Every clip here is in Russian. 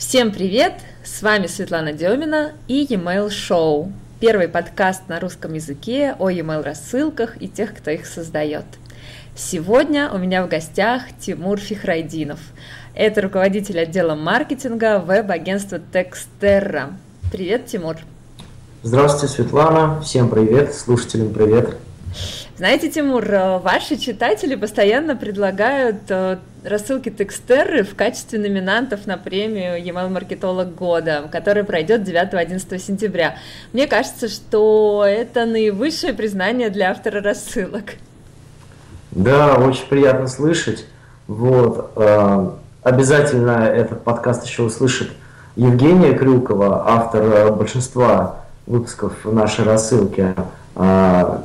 Всем привет! С вами Светлана Демина и e-mail Show. Первый подкаст на русском языке о e-mail рассылках и тех, кто их создает. Сегодня у меня в гостях Тимур Фихрайдинов. Это руководитель отдела маркетинга веб-агентства Texterra. Привет, Тимур! Здравствуйте, Светлана! Всем привет! Слушателям привет! Знаете, Тимур, э, ваши читатели постоянно предлагают э, рассылки Текстерры в качестве номинантов на премию e-mail маркетолог года, которая пройдет 9-11 сентября. Мне кажется, что это наивысшее признание для автора рассылок. Да, очень приятно слышать. Вот. Э, обязательно этот подкаст еще услышит Евгения Крюкова, автор большинства выпусков нашей рассылки.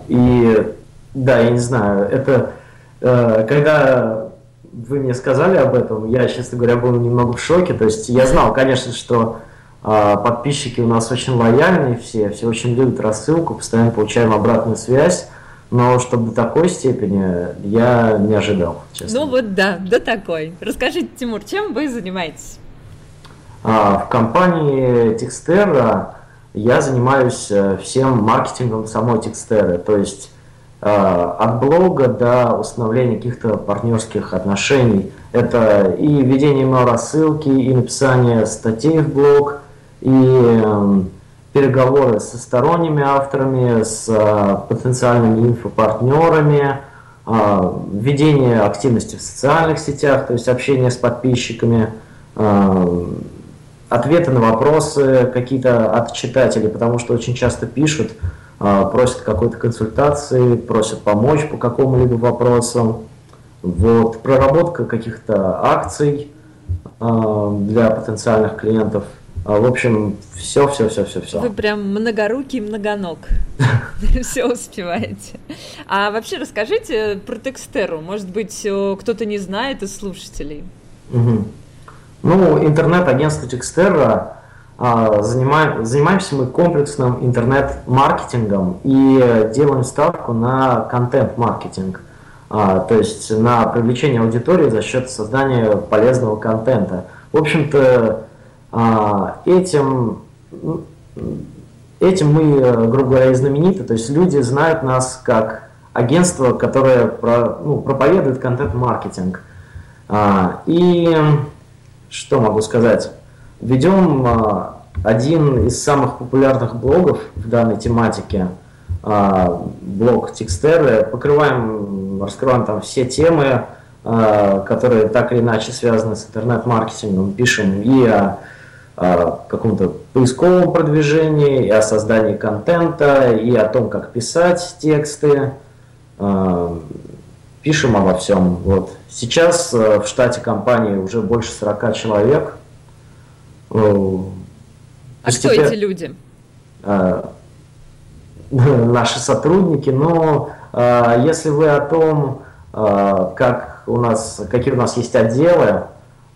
И да, я не знаю. Это э, когда вы мне сказали об этом, я, честно говоря, был немного в шоке. То есть я знал, конечно, что э, подписчики у нас очень лояльные все, все очень любят рассылку, постоянно получаем обратную связь. Но чтобы до такой степени я не ожидал, честно. Ну вот да, до такой. Расскажите, Тимур, чем вы занимаетесь? А, в компании Tixterra я занимаюсь э, всем маркетингом самой Tixterra. То есть от блога до установления каких-то партнерских отношений. Это и ведение email-рассылки, и написание статей в блог, и эм, переговоры со сторонними авторами, с э, потенциальными инфопартнерами, э, ведение активности в социальных сетях, то есть общение с подписчиками, ответы на вопросы какие-то от читателей, потому что очень часто пишут, просят какой-то консультации, просят помочь по какому-либо вопросу. Вот, проработка каких-то акций э, для потенциальных клиентов. А, в общем, все, все, все, все, все. Вы прям многорукий, многоног. Все успеваете. А вообще расскажите про Текстеру. Может быть, кто-то не знает из слушателей. Ну, интернет-агентство Текстера а, занимаем, занимаемся мы комплексным интернет-маркетингом и делаем ставку на контент-маркетинг, а, то есть на привлечение аудитории за счет создания полезного контента. В общем-то, а, этим, этим мы, грубо говоря, и знамениты, то есть люди знают нас как агентство, которое про, ну, проповедует контент-маркетинг. И что могу сказать? Ведем а, один из самых популярных блогов в данной тематике, а, блог Текстеры. Покрываем, раскрываем там все темы, а, которые так или иначе связаны с интернет-маркетингом. Пишем и о, каком-то поисковом продвижении, и о создании контента, и о том, как писать тексты. Пишем обо всем. Вот. Сейчас в штате компании уже больше 40 человек – а что эти люди? А, наши сотрудники, но а, если вы о том, а, как у нас, какие у нас есть отделы,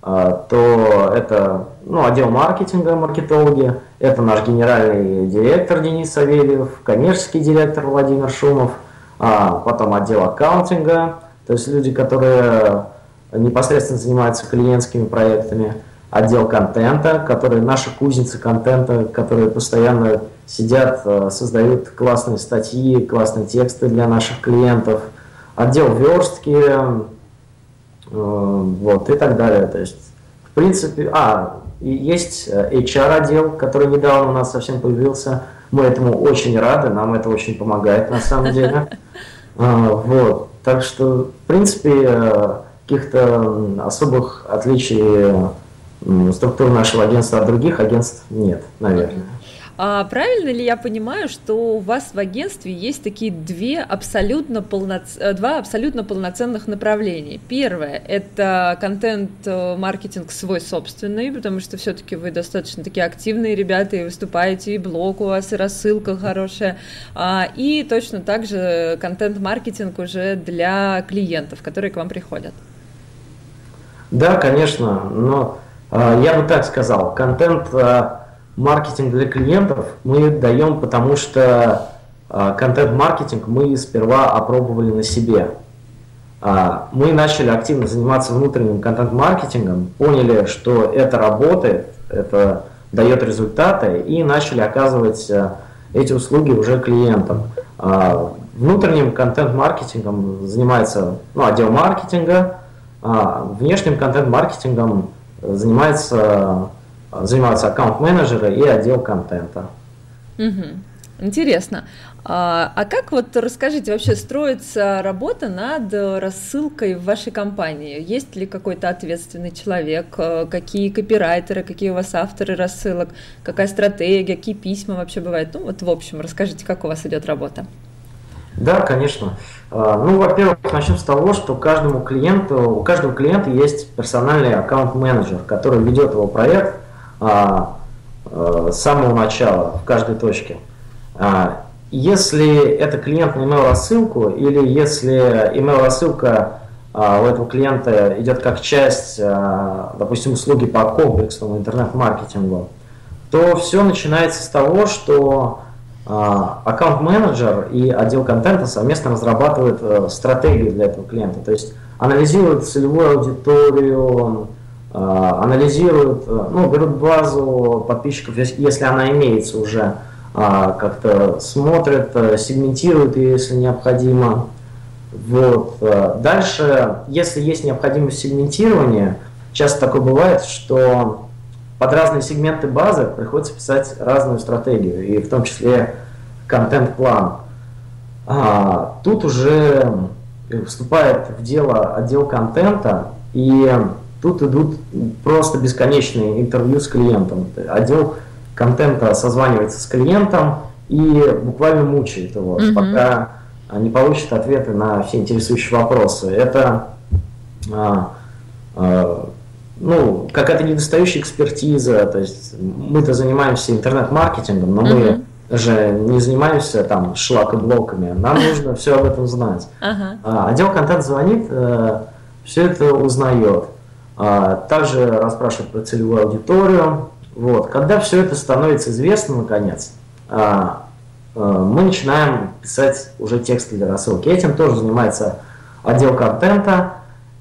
то это ну, отдел маркетинга, маркетологи, это наш генеральный директор Денис Савельев, коммерческий директор Владимир Шумов, потом отдел аккаунтинга, то есть люди, которые непосредственно занимаются клиентскими проектами, отдел контента, которые наши кузницы контента, которые постоянно сидят, э, создают классные статьи, классные тексты для наших клиентов, отдел верстки, э, вот и так далее. То есть, в принципе, а, есть HR отдел, который недавно у нас совсем появился. Мы этому очень рады, нам это очень помогает на самом деле. А, вот. Так что, в принципе, э, каких-то особых отличий структуру нашего агентства от других агентств нет, наверное. А правильно ли я понимаю, что у вас в агентстве есть такие две абсолютно полноц... Э, два абсолютно полноценных направления? Первое – это контент-маркетинг свой собственный, потому что все-таки вы достаточно такие активные ребята, и выступаете, и блог у вас, и рассылка хорошая, а, и точно так же контент-маркетинг уже для клиентов, которые к вам приходят. Да, конечно, но а, я бы так сказал, контент а, маркетинг для клиентов мы даем, потому что а, контент-маркетинг мы сперва опробовали на себе. Мы начали активно заниматься внутренним контент-маркетингом, поняли, что это работает, это дает результаты, и начали оказывать эти услуги уже клиентам. А, внутренним контент-маркетингом занимается ну, отдел маркетинга, а внешним контент-маркетингом занимается, занимаются аккаунт-менеджеры и отдел контента. Угу. Интересно. А, а как вот расскажите, вообще строится работа над рассылкой в вашей компании? Есть ли какой-то ответственный человек? Какие копирайтеры, какие у вас авторы рассылок? Какая стратегия, какие письма вообще бывают? Ну вот в общем, расскажите, как у вас идет работа. Да, конечно. А, ну, во-первых, начнем с того, что каждому клиенту, у каждого клиента есть персональный аккаунт-менеджер, который ведет его проект а, а, с самого начала в каждой точке. Если это клиент на email рассылку или если email рассылка у этого клиента идет как часть, допустим, услуги по комплексному интернет-маркетингу, то все начинается с того, что а, аккаунт-менеджер и отдел контента совместно разрабатывают э, стратегию для этого клиента. То есть анализируют целевую аудиторию, а, анализируют, э, ну, берут базу подписчиков, если она имеется уже, а, как-то смотрят, э, сегментируют если необходимо. Вот. Дальше, если есть необходимость сегментирования, часто такое бывает, что под разные сегменты базы приходится писать разную стратегию, и в том числе контент-план. А, тут уже вступает в дело отдел контента, и тут идут просто бесконечные интервью с клиентом. Отдел контента созванивается с клиентом и буквально мучает его, mm-hmm. пока не получит ответы на все интересующие вопросы. Это а, а, ну, какая-то недостающая экспертиза, то есть мы-то занимаемся интернет-маркетингом, но мы же не занимаемся там шлакоблоками, нам нужно все об этом знать. А, отдел контент звонит, э, все это узнает. А, также расспрашивает про целевую аудиторию. Вот. Когда все это становится известно, наконец, а, э, мы начинаем писать уже тексты для рассылки. Этим тоже занимается отдел контента.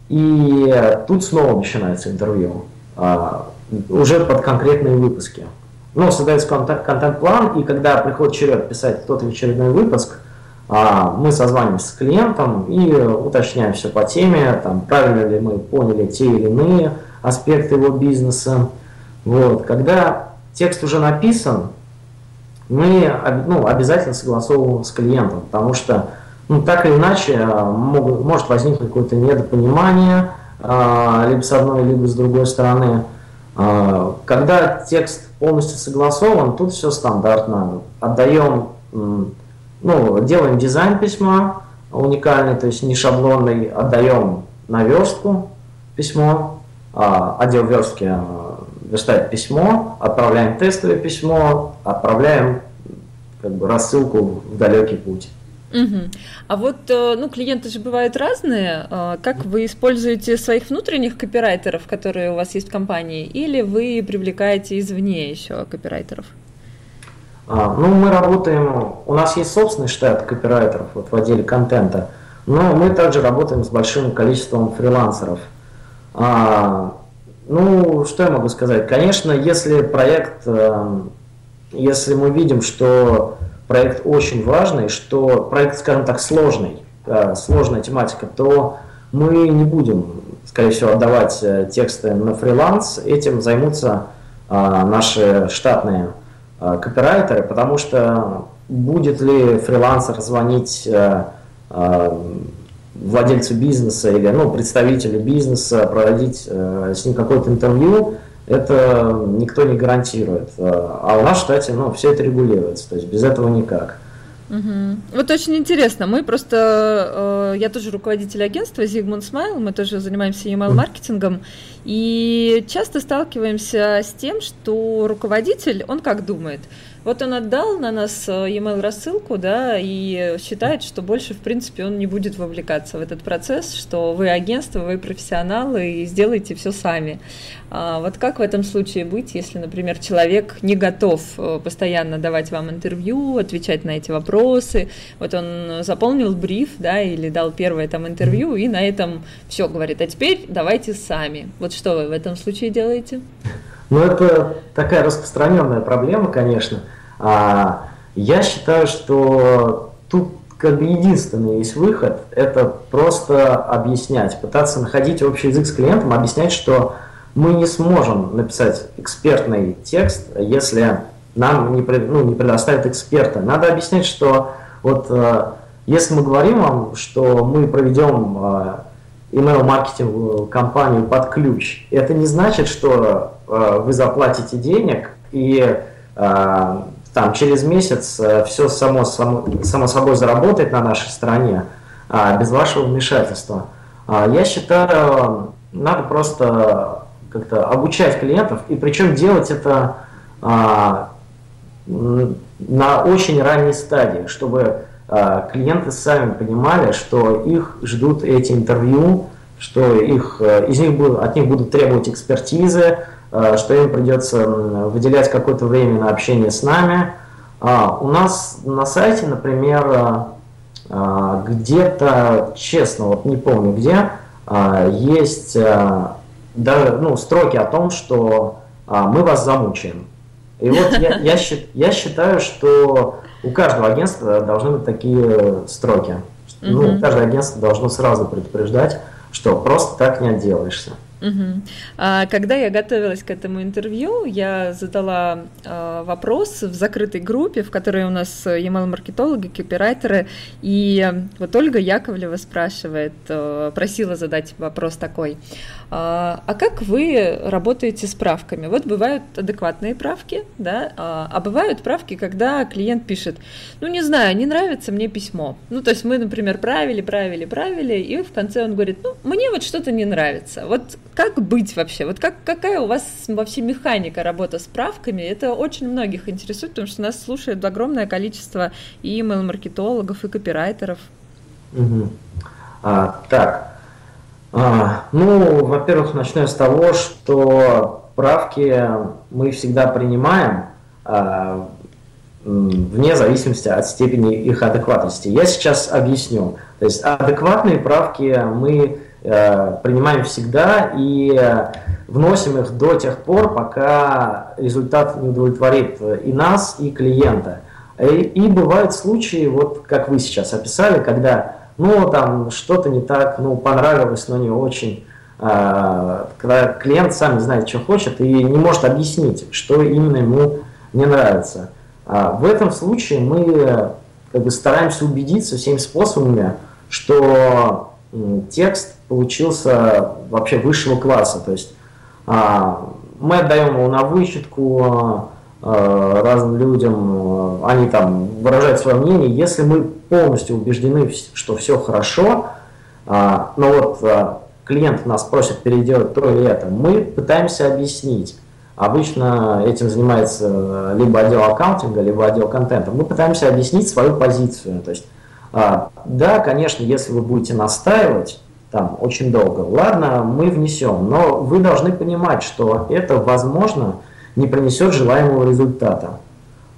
И тут снова начинается интервью, а, уже под конкретные выпуски. Ну, создается контент-план, и когда приходит черед писать тот или очередной выпуск, а, мы созваниваемся с клиентом и уточняем все по теме, там, правильно ли мы поняли те или иные аспекты его бизнеса. Вот. Когда текст уже написан, мы ну, обязательно согласовываем с клиентом, потому что ну, так или иначе а, могут, может возникнуть какое-то недопонимание, а, либо с одной, либо с другой стороны. А, когда текст полностью согласован, тут все стандартно. Отдаем, ну, делаем дизайн письма уникальный, то есть не шаблонный, отдаем на верстку письмо, отдел верстки верстает письмо, отправляем тестовое письмо, отправляем как бы, рассылку в далекий путь. Угу. А вот, э, ну, клиенты же бывают разные. А как вы используете своих внутренних копирайтеров, которые у вас есть в компании, или вы привлекаете извне еще копирайтеров? А, ну, мы работаем, у нас есть собственный штат копирайтеров вот, в отделе контента, но мы также работаем с большим количеством фрилансеров. А, ну, что я могу сказать? Конечно, если проект, э, если мы видим, что проект очень важный, что проект, скажем так, сложный, сложная тематика, то мы не будем, скорее всего, отдавать э, тексты на фриланс. Этим займутся а, наши штатные копирайтеры, потому что будет ли фрилансер звонить владельцу бизнеса или ну, представителю бизнеса, проводить с ним какое-то интервью, это никто не гарантирует. А у нас в штате ну, все это регулируется, то есть без этого никак. Угу. Вот очень интересно. Мы просто, э, я тоже руководитель агентства Zigmund Smile, мы тоже занимаемся email-маркетингом, и часто сталкиваемся с тем, что руководитель, он как думает – вот он отдал на нас э, e-mail рассылку, да, и считает, что больше, в принципе, он не будет вовлекаться в этот процесс, что вы агентство, вы профессионалы и сделаете все сами. А вот как в этом случае быть, если, например, человек не готов э, постоянно давать вам интервью, отвечать на эти вопросы? Вот он заполнил бриф, да, или дал первое там интервью, и на этом все говорит, а теперь давайте сами. Вот что вы в этом случае делаете? Ну, это такая распространенная проблема, конечно. А, я считаю, что тут как бы единственный есть выход, это просто объяснять, пытаться находить общий язык с клиентом, объяснять, что мы не сможем написать экспертный текст, если нам не, ну, не предоставят эксперта. Надо объяснять, что вот э, если мы говорим вам, что мы проведем э, email-маркетинговую кампанию под ключ, это не значит, что э, вы заплатите денег и там через месяц все само, само, само собой заработает на нашей стороне без вашего вмешательства. Я считаю, надо просто как-то обучать клиентов, и причем делать это а, на очень ранней стадии, чтобы а, клиенты сами понимали, что их ждут эти интервью, что их, э, из них от них будут требовать экспертизы, а, что им придется выделять какое-то время на общение с нами. А, у нас на сайте, например, а, а, где-то, честно, вот не помню где, есть даже ну, строки о том, что мы вас замучаем. И вот я, я, я считаю, что у каждого агентства должны быть такие строки. Ну, каждое агентство должно сразу предупреждать, что просто так не отделаешься. Угу. А, когда я готовилась к этому интервью, я задала а, вопрос в закрытой группе, в которой у нас email-маркетологи, копирайтеры, и вот Ольга Яковлева спрашивает, а, просила задать вопрос такой, а, а как вы работаете с правками? Вот бывают адекватные правки, да, а, а бывают правки, когда клиент пишет, ну не знаю, не нравится мне письмо. Ну то есть мы, например, правили, правили, правили, и в конце он говорит, ну мне вот что-то не нравится. Вот как быть вообще? Вот как, какая у вас вообще механика работы с правками? Это очень многих интересует, потому что нас слушает огромное количество и email-маркетологов, и копирайтеров. Угу. А, так, а, ну, во-первых, начну с того, что правки мы всегда принимаем а, вне зависимости от степени их адекватности. Я сейчас объясню. То есть адекватные правки мы принимаем всегда и вносим их до тех пор, пока результат не удовлетворит и нас, и клиента. И, и бывают случаи, вот как вы сейчас описали, когда ну там что-то не так, ну понравилось, но не очень, э, когда клиент сам не знает, что хочет и не может объяснить, что именно ему не нравится. А в этом случае мы как бы стараемся убедиться всеми способами, что текст получился вообще высшего класса. То есть а, мы отдаем его на вычетку а, разным людям, а, они там выражают свое мнение. Если мы полностью убеждены, что все хорошо, но вот клиент нас просит переделать то или это, мы пытаемся объяснить. Обычно этим занимается либо отдел аккаунтинга, либо отдел контента. Мы пытаемся объяснить свою позицию. То есть а, да, конечно, если вы будете настаивать там очень долго, ладно, мы внесем, но вы должны понимать, что это, возможно, не принесет желаемого результата.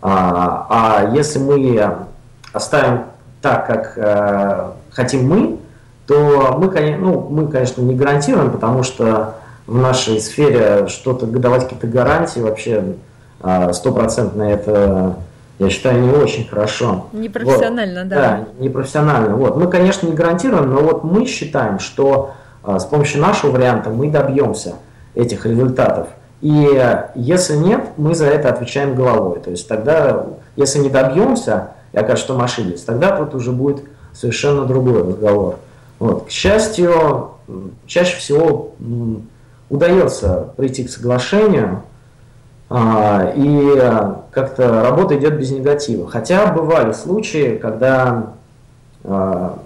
А, а если мы оставим так, как э, хотим мы, то мы, ну, мы, конечно, не гарантируем, потому что в нашей сфере что-то давать какие-то гарантии вообще а, стопроцентно это я считаю, не очень хорошо. Непрофессионально, вот. да. Да, непрофессионально. Вот. Мы, конечно, не гарантируем, но вот мы считаем, что а, с помощью нашего варианта мы добьемся этих результатов. И если нет, мы за это отвечаем головой. То есть тогда, если не добьемся, и окажется, что мы ошиблись, тогда тут уже будет совершенно другой разговор. Вот. К счастью, чаще всего удается прийти к соглашению, и как-то работа идет без негатива. Хотя бывали случаи, когда а,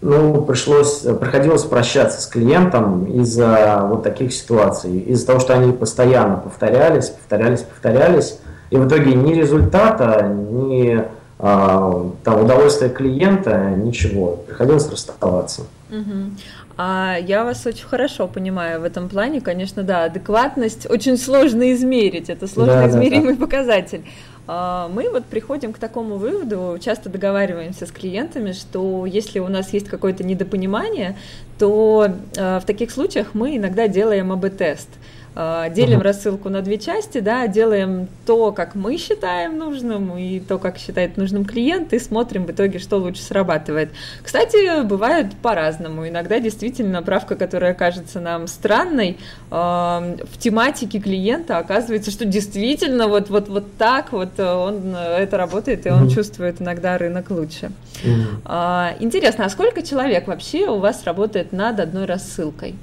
ну, пришлось, приходилось прощаться с клиентом из-за вот таких ситуаций, из-за того, что они постоянно повторялись, повторялись, повторялись, и в итоге ни результата, ни а, там, удовольствия клиента, ничего, приходилось расставаться. Угу. А я вас очень хорошо понимаю в этом плане, конечно, да, адекватность очень сложно измерить, это сложно да, измеримый да, да. показатель. А, мы вот приходим к такому выводу, часто договариваемся с клиентами, что если у нас есть какое-то недопонимание, то а, в таких случаях мы иногда делаем АБ-тест. э, делим угу. рассылку на две части, да, делаем то, как мы считаем нужным, и то, как считает нужным клиент, и смотрим в итоге, что лучше срабатывает. Кстати, бывает по-разному. Иногда действительно правка, которая кажется нам странной, э, в тематике клиента оказывается, что действительно вот, вот, вот так вот он это работает, и он угу. чувствует иногда рынок лучше. Угу. Э, интересно, а сколько человек вообще у вас работает над одной рассылкой?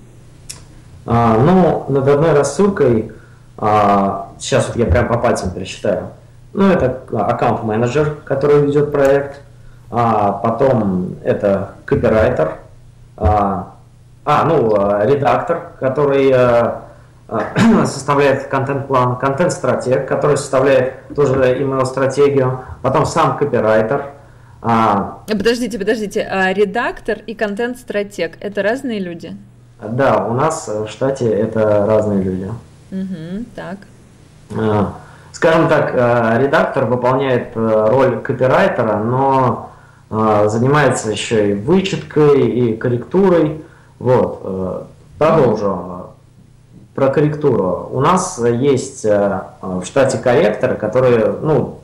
А, ну, над одной рассылкой, а, сейчас вот я прям по пальцам пересчитаю, ну, это аккаунт-менеджер, который ведет проект, а, потом это копирайтер, а, а ну, редактор, который а, а составляет контент-план, контент-стратег, который составляет тоже email-стратегию, потом сам копирайтер. А, подождите, подождите, а редактор и контент-стратег – это разные люди? Да, у нас в штате это разные люди. Угу, так. А, скажем так, а, редактор выполняет э, роль копирайтера, но занимается еще и вычеткой, и корректурой. Вот. Э, продолжу про корректуру. У нас есть э, в штате корректоры, которые ну,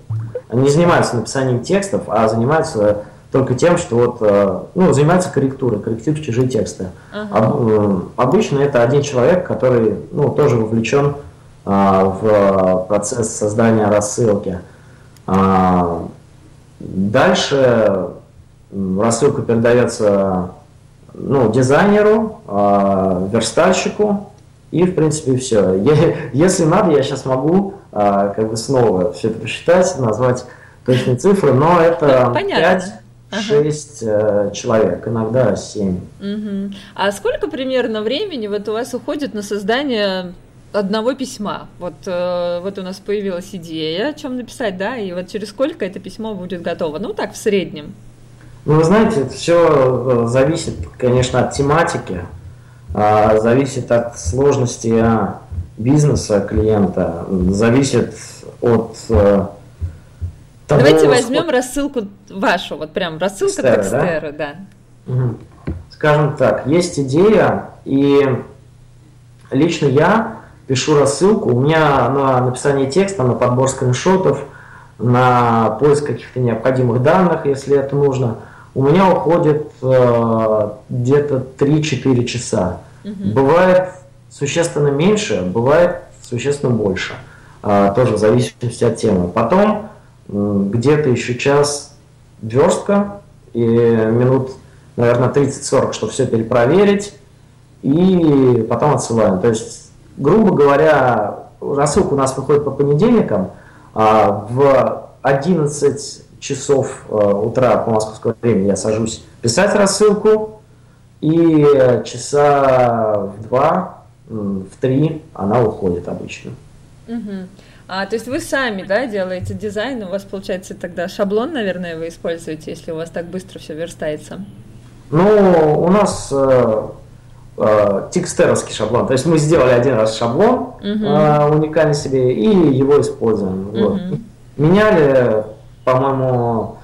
не занимаются написанием текстов, а занимаются только тем, что вот, э, ну, занимается корректурой, корректирует чужие тексты. Uh-huh. Обычно это один человек, который ну, тоже вовлечен а, в процесс создания рассылки. А, дальше рассылка передается ну, дизайнеру, верстальщику, и, в принципе, все. Если надо, я сейчас могу как бы снова все это посчитать, назвать точные цифры, но это Понятно. 5 шесть ага. Э, человек, иногда семь. Угу. А сколько примерно времени вот у вас уходит на создание одного письма? Вот, э, вот у нас появилась идея, о чем написать, да, и вот через сколько это письмо будет готово? Ну, так, в среднем. Ну, вы знаете, это все э, зависит, конечно, от тематики, а, зависит от сложности бизнеса клиента, зависит от того, Давайте возьмем сколько... рассылку вашу, вот прям рассылка Текстера, да? да. Угу. Скажем так, есть идея, и лично я пишу рассылку, у меня на написание текста, на подбор скриншотов, на поиск каких-то необходимых данных, если это нужно, у меня уходит э, где-то 3-4 часа. Угу. Бывает существенно меньше, бывает существенно больше. Э, тоже в зависимости от темы. Потом где-то еще час верстка и минут, наверное, 30-40, чтобы все перепроверить, и потом отсылаем. То есть, грубо говоря, рассылка у нас выходит по понедельникам, а в 11 часов э, утра по московскому времени я сажусь писать рассылку, и часа в два, в три она уходит обычно. Угу. А, то есть вы сами, да, делаете дизайн, у вас получается тогда шаблон, наверное, вы используете, если у вас так быстро все верстается? Ну, у нас э, э, текстеровский шаблон. То есть мы сделали один раз шаблон uh-huh. э, уникальный себе и его используем. Uh-huh. Вот. Меняли, по-моему,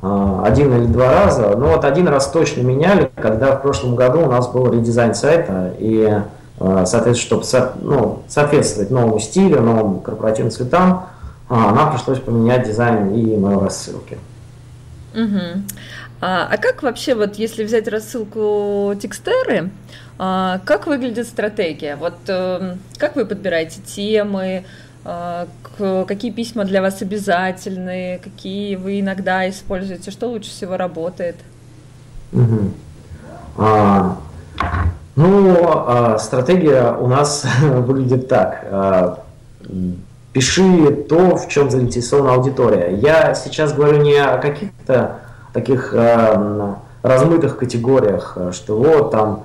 э, один или два раза. Но вот один раз точно меняли, когда в прошлом году у нас был редизайн сайта и соответственно, чтобы ну, соответствовать новому стилю, новым корпоративным цветам, а, нам пришлось поменять дизайн и email рассылки. Угу. А, а как вообще, вот если взять рассылку текстеры, а, как выглядит стратегия? Вот а, как вы подбираете темы, а, какие письма для вас обязательны, какие вы иногда используете, что лучше всего работает? Угу. А, ну, а, стратегия у нас выглядит так. А, пиши то, в чем заинтересована аудитория. Я сейчас говорю не о каких-то таких а, размытых категориях, что вот там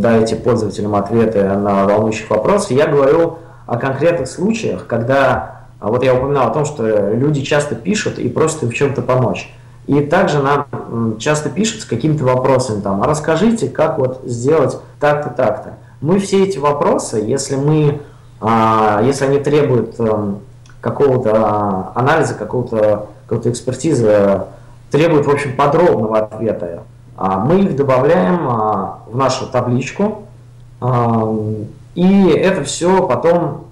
дайте пользователям ответы на волнующих вопросы. Я говорю о конкретных случаях, когда, вот я упоминал о том, что люди часто пишут и просят им в чем-то помочь. И также нам часто пишут с какими-то вопросами, там, а расскажите, как вот сделать так-то, так-то. Мы все эти вопросы, если мы, а, если они требуют эм, какого-то анализа, какого-то какой-то экспертизы, требуют, в общем, подробного ответа, а мы их добавляем а, в нашу табличку, И это все потом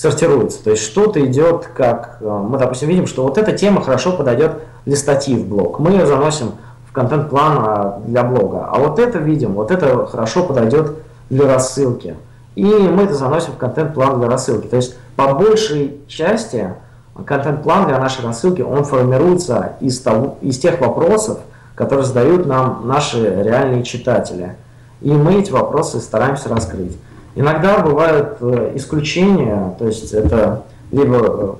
сортируется. То есть что-то идет как... Э, мы, допустим, видим, что вот эта тема хорошо подойдет для статьи в блог. Мы ее заносим в контент-план для блога. А вот это видим, вот это хорошо подойдет для рассылки. И мы это заносим в контент-план для рассылки. То есть по большей части контент-план для нашей рассылки, он формируется из, того, из тех вопросов, которые задают нам наши реальные читатели. И мы эти вопросы стараемся раскрыть. Иногда бывают э, исключения, то есть это либо э,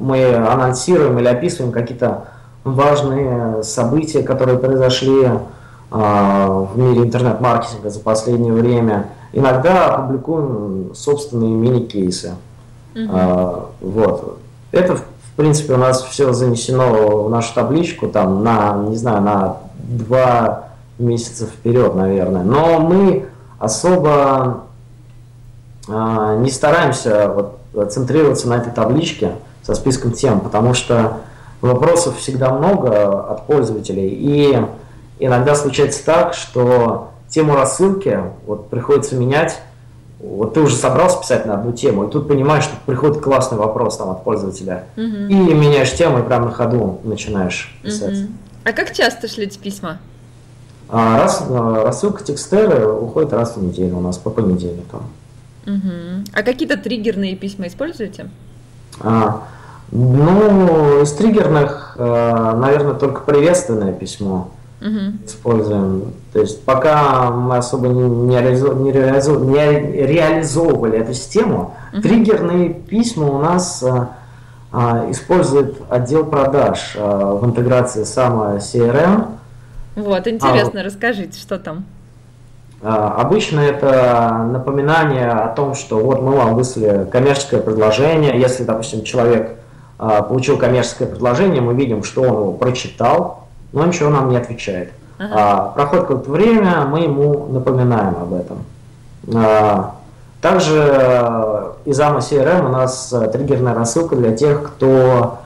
мы анонсируем или описываем какие-то важные события, которые произошли а, в мире интернет-маркетинга за последнее время. Иногда публикуем собственные мини-кейсы. Uh-huh. Вот. Это, в принципе, у нас все занесено в нашу табличку там на, не знаю, на два месяца вперед, наверное. Но мы особо не стараемся вот, центрироваться на этой табличке со списком тем, потому что вопросов всегда много от пользователей, и иногда случается так, что тему рассылки вот, приходится менять. Вот ты уже собрался писать на одну тему, и тут понимаешь, что приходит классный вопрос там, от пользователя, uh-huh. и меняешь тему, и прямо на ходу начинаешь писать. Uh-huh. А как часто шлете письма? А, раз, а, рассылка текстеры уходит раз в неделю у нас по понедельникам. Угу. А какие-то триггерные письма используете? А, ну, из триггерных, э, наверное, только приветственное письмо угу. используем. То есть пока мы особо не, реализов... не, реализов... не реализовывали эту систему, угу. триггерные письма у нас а, а, использует отдел продаж а, в интеграции с CRM. Вот, интересно, а, расскажите, что там? А, обычно это напоминание о том, что вот мы вам выслали коммерческое предложение. Если, допустим, человек а, получил коммерческое предложение, мы видим, что он его прочитал, но ничего нам не отвечает. Ага. А, проходит какое-то время, мы ему напоминаем об этом. Также из AMA CRM у нас триггерная рассылка для тех, кто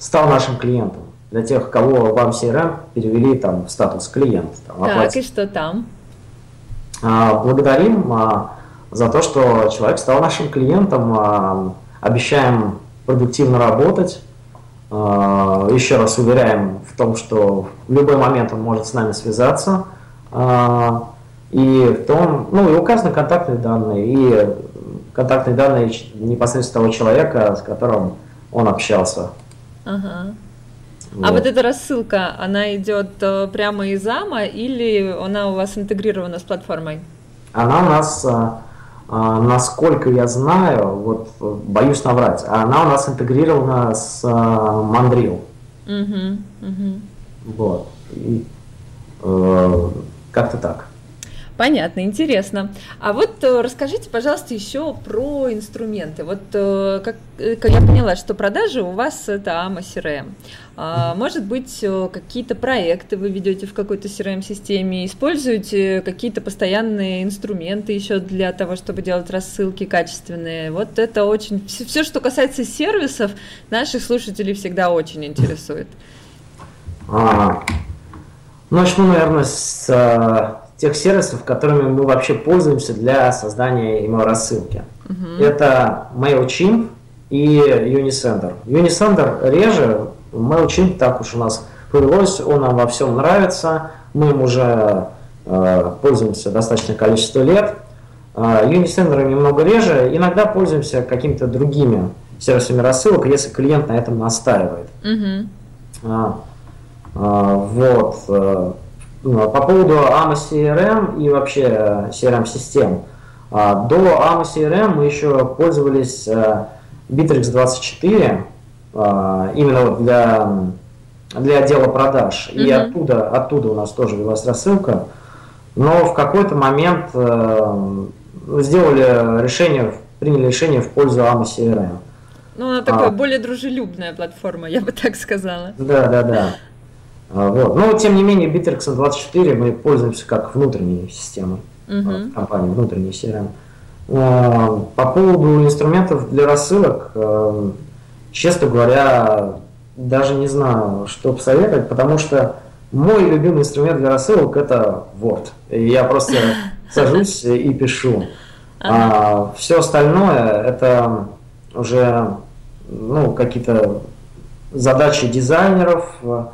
стал нашим клиентом, для тех, кого вам CRM перевели там в статус клиент. Там, так, оплатить. и что там? А, благодарим а, за то, что человек стал нашим клиентом, а, обещаем продуктивно работать, еще раз уверяем в том, что в любой момент он может с нами связаться, и в том, ну и указаны контактные данные, и контактные данные непосредственно того человека, с которым он общался. Ага. Вот. А вот эта рассылка, она идет э, прямо из АМА или она у вас интегрирована с платформой? Она у нас, э, э, насколько я знаю, вот боюсь наврать, она у нас интегрирована с Mandrill. Угу, угу. Вот. И, э, как-то так. Понятно, интересно. А вот э, расскажите, пожалуйста, еще про инструменты. Вот э, как, как я поняла, что продажи у вас это AMA CRM. А, может быть, э, какие-то проекты вы ведете в какой-то CRM-системе, используете какие-то постоянные инструменты еще для того, чтобы делать рассылки качественные. Вот это очень... Все, что касается сервисов, наших слушателей всегда очень интересует. А, ну, начну, наверное, с тех сервисов, которыми мы вообще пользуемся для создания email-рассылки. Uh-huh. Это MailChimp и Unisender. Unisender реже, MailChimp так уж у нас повелось, он нам во всем нравится, мы им уже э, пользуемся достаточное количество лет. Э, Unisender немного реже, иногда пользуемся какими-то другими сервисами рассылок, если клиент на этом настаивает. Uh-huh. А, а, вот. Э, по поводу AMA CRM и вообще CRM-систем. А, до AMA CRM мы еще пользовались э, Bittrex 24 а, именно для, для отдела продаж. Mm-hmm. И оттуда, оттуда у нас тоже велась рассылка. Но в какой-то момент э, сделали решение, приняли решение в пользу AMA CRM. Ну, она такая а, более дружелюбная платформа, я бы так сказала. Да, да, да. А, вот. Но, тем не менее, Bittrex 24 мы пользуемся как внутренней системой uh-huh. компании, внутренней CRM. А, по поводу инструментов для рассылок, а, честно говоря, даже не знаю, что посоветовать, потому что мой любимый инструмент для рассылок это Word. Я просто сажусь и пишу. А все остальное это уже ну, какие-то задачи дизайнеров, а,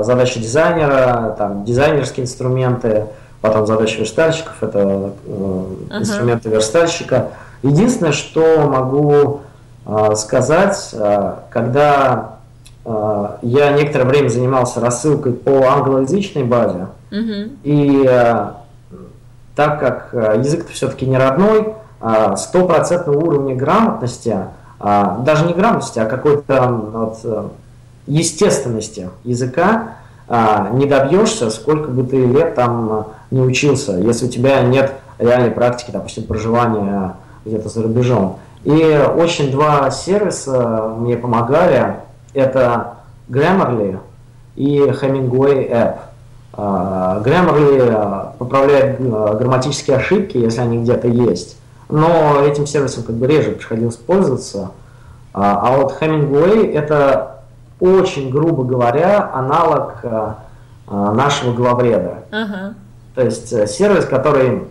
задачи дизайнера, там, дизайнерские инструменты, потом задачи верстальщиков, это э, ага. инструменты верстальщика. Единственное, что могу э, сказать, э, когда я некоторое время занимался рассылкой по англоязычной базе, угу. и так как язык все-таки не родной, стопроцентного уровня грамотности, даже не грамотности, а какой-то вот, э, естественности языка не добьешься, сколько бы ты лет там не учился, если у тебя нет реальной практики, допустим, проживания где-то за рубежом. И очень два сервиса мне помогали. Это Grammarly и Hemingway App. А, Grammarly а, поправляет а, грамматические ошибки, если они где-то есть. Но этим сервисом как бы реже приходилось пользоваться. А вот Hemingway это очень, грубо говоря, аналог нашего главреда. Uh-huh. То есть э, сервис, который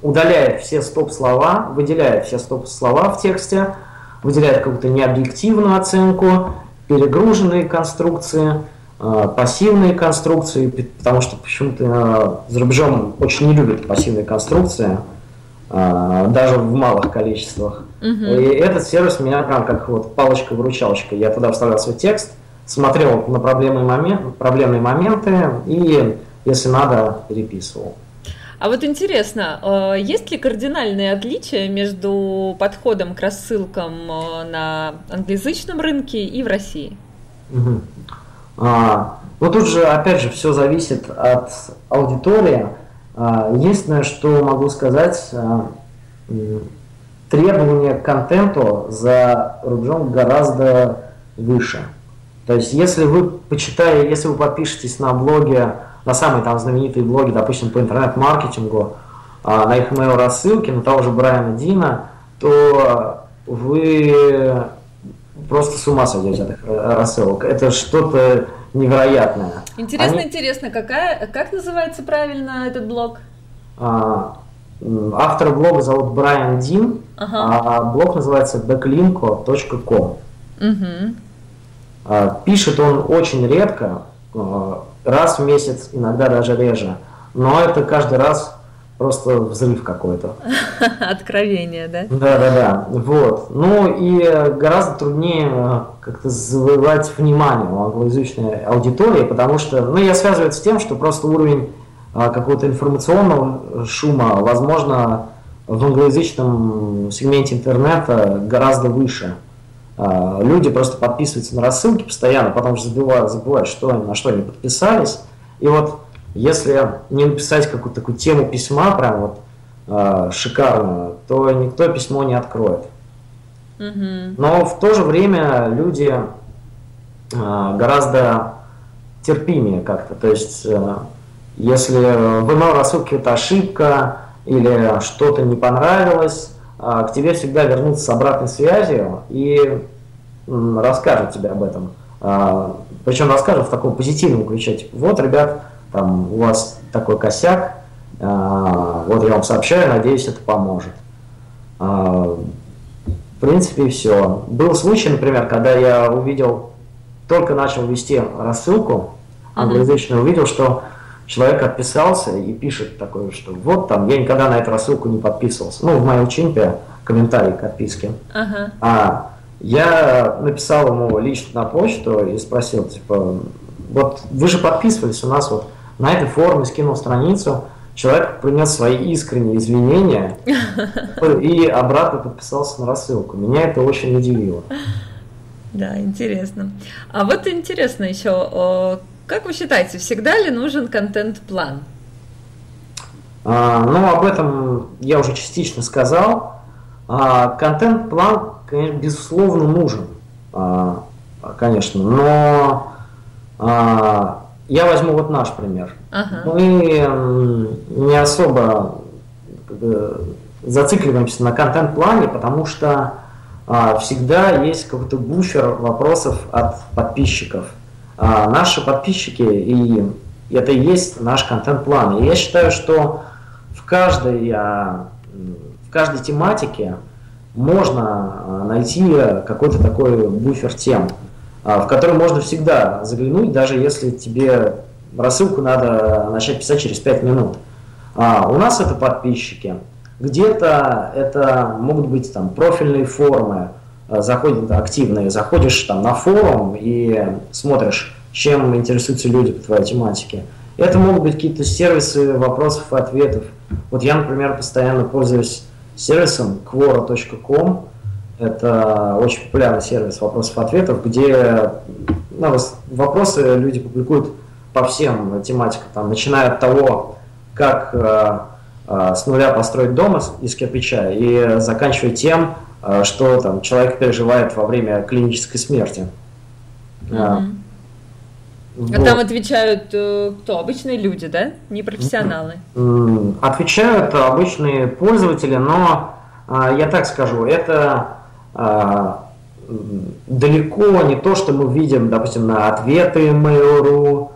удаляет все стоп-слова, выделяет все стоп-слова в тексте, выделяет какую-то необъективную оценку, перегруженные конструкции, э, пассивные конструкции, потому что почему-то э, за рубежом очень не любят пассивные конструкции, даже в малых количествах. Угу. И этот сервис меня прям как вот палочка-выручалочка. Я туда вставлял свой текст, смотрел на проблемные, момент, проблемные моменты и если надо, переписывал. А вот интересно, э, есть ли кардинальные отличия между подходом к рассылкам э, на англоязычном рынке и в России? Угу. А, ну тут же, опять же, все зависит от аудитории. А, единственное, что могу сказать, а, требования к контенту за рубежом гораздо выше. То есть, если вы почитаете, если вы подпишетесь на блоге на самые там знаменитые блоги, допустим, по интернет-маркетингу, а, на их email рассылки, на того же Брайана Дина, то вы просто с ума сойдете от их рассылок. Это что-то невероятное. Интересно, Они... интересно, какая, как называется правильно этот блог? А, автор блога зовут Брайан Дин, ага. а блог называется backlinko.com. Угу. А, пишет он очень редко, а, раз в месяц, иногда даже реже. Но это каждый раз просто взрыв какой-то. Откровение, да? Да, да, да. Вот. Ну и гораздо труднее э, как-то завоевать внимание у англоязычной аудитории, потому что, ну, я связываю с тем, что просто уровень а, какого-то информационного шума, возможно, в англоязычном сегменте интернета гораздо выше. Люди просто подписываются на рассылки постоянно, потом же забывают, забывают, что они, на что они подписались. И вот если не написать какую-то такую тему письма, прям вот э, шикарную, то никто письмо не откроет. Но в то же время люди э, гораздо терпимее как-то. То есть, э, если в email рассылке это ошибка или что-то не понравилось, к тебе всегда вернутся с обратной связью и расскажут тебе об этом. А, Причем расскажут в таком позитивном ключе. Типа, вот, ребят, там у вас такой косяк, а, вот я вам сообщаю, надеюсь, это поможет. А, в принципе, все. Был случай, например, когда я увидел, только начал вести рассылку англоязычную, увидел, что человек отписался и пишет такое, что вот там, я никогда на эту рассылку не подписывался. Ну, в MailChimp комментарий к отписке. Uh-huh. А я написал ему лично на почту и спросил, типа, вот вы же подписывались у нас вот на этой форуме, скинул страницу, человек принес свои искренние извинения и обратно подписался на рассылку. Меня это очень удивило. Да, интересно. А вот интересно еще, как вы считаете, всегда ли нужен контент-план? А, ну, об этом я уже частично сказал. А, контент-план конечно, безусловно, нужен, а, конечно, но а, я возьму вот наш пример. Ага. Мы не особо зацикливаемся на контент-плане, потому что а, всегда есть какой-то буфер вопросов от подписчиков. Наши подписчики, и это и есть наш контент-план. И я считаю, что в каждой каждой тематике можно найти какой-то такой буфер тем, в который можно всегда заглянуть, даже если тебе рассылку надо начать писать через 5 минут. А, у нас это подписчики. Где-то это могут быть там профильные форумы, заходят активные, заходишь там на форум и смотришь, чем интересуются люди по твоей тематике. Это могут быть какие-то сервисы вопросов и ответов. Вот я, например, постоянно пользуюсь сервисом quora.com. Это очень популярный сервис вопросов и ответов, где ну, вопросы люди публикуют по всем тематикам, там, начиная от того, как э, э, с нуля построить дом из кирпича, и заканчивая тем, э, что там, человек переживает во время клинической смерти. Mm-hmm. Вот. А там отвечают э, кто? Обычные люди, да? Не профессионалы? Отвечают обычные пользователи, но э, я так скажу, это э, далеко не то, что мы видим, допустим, на ответы Mail.ru.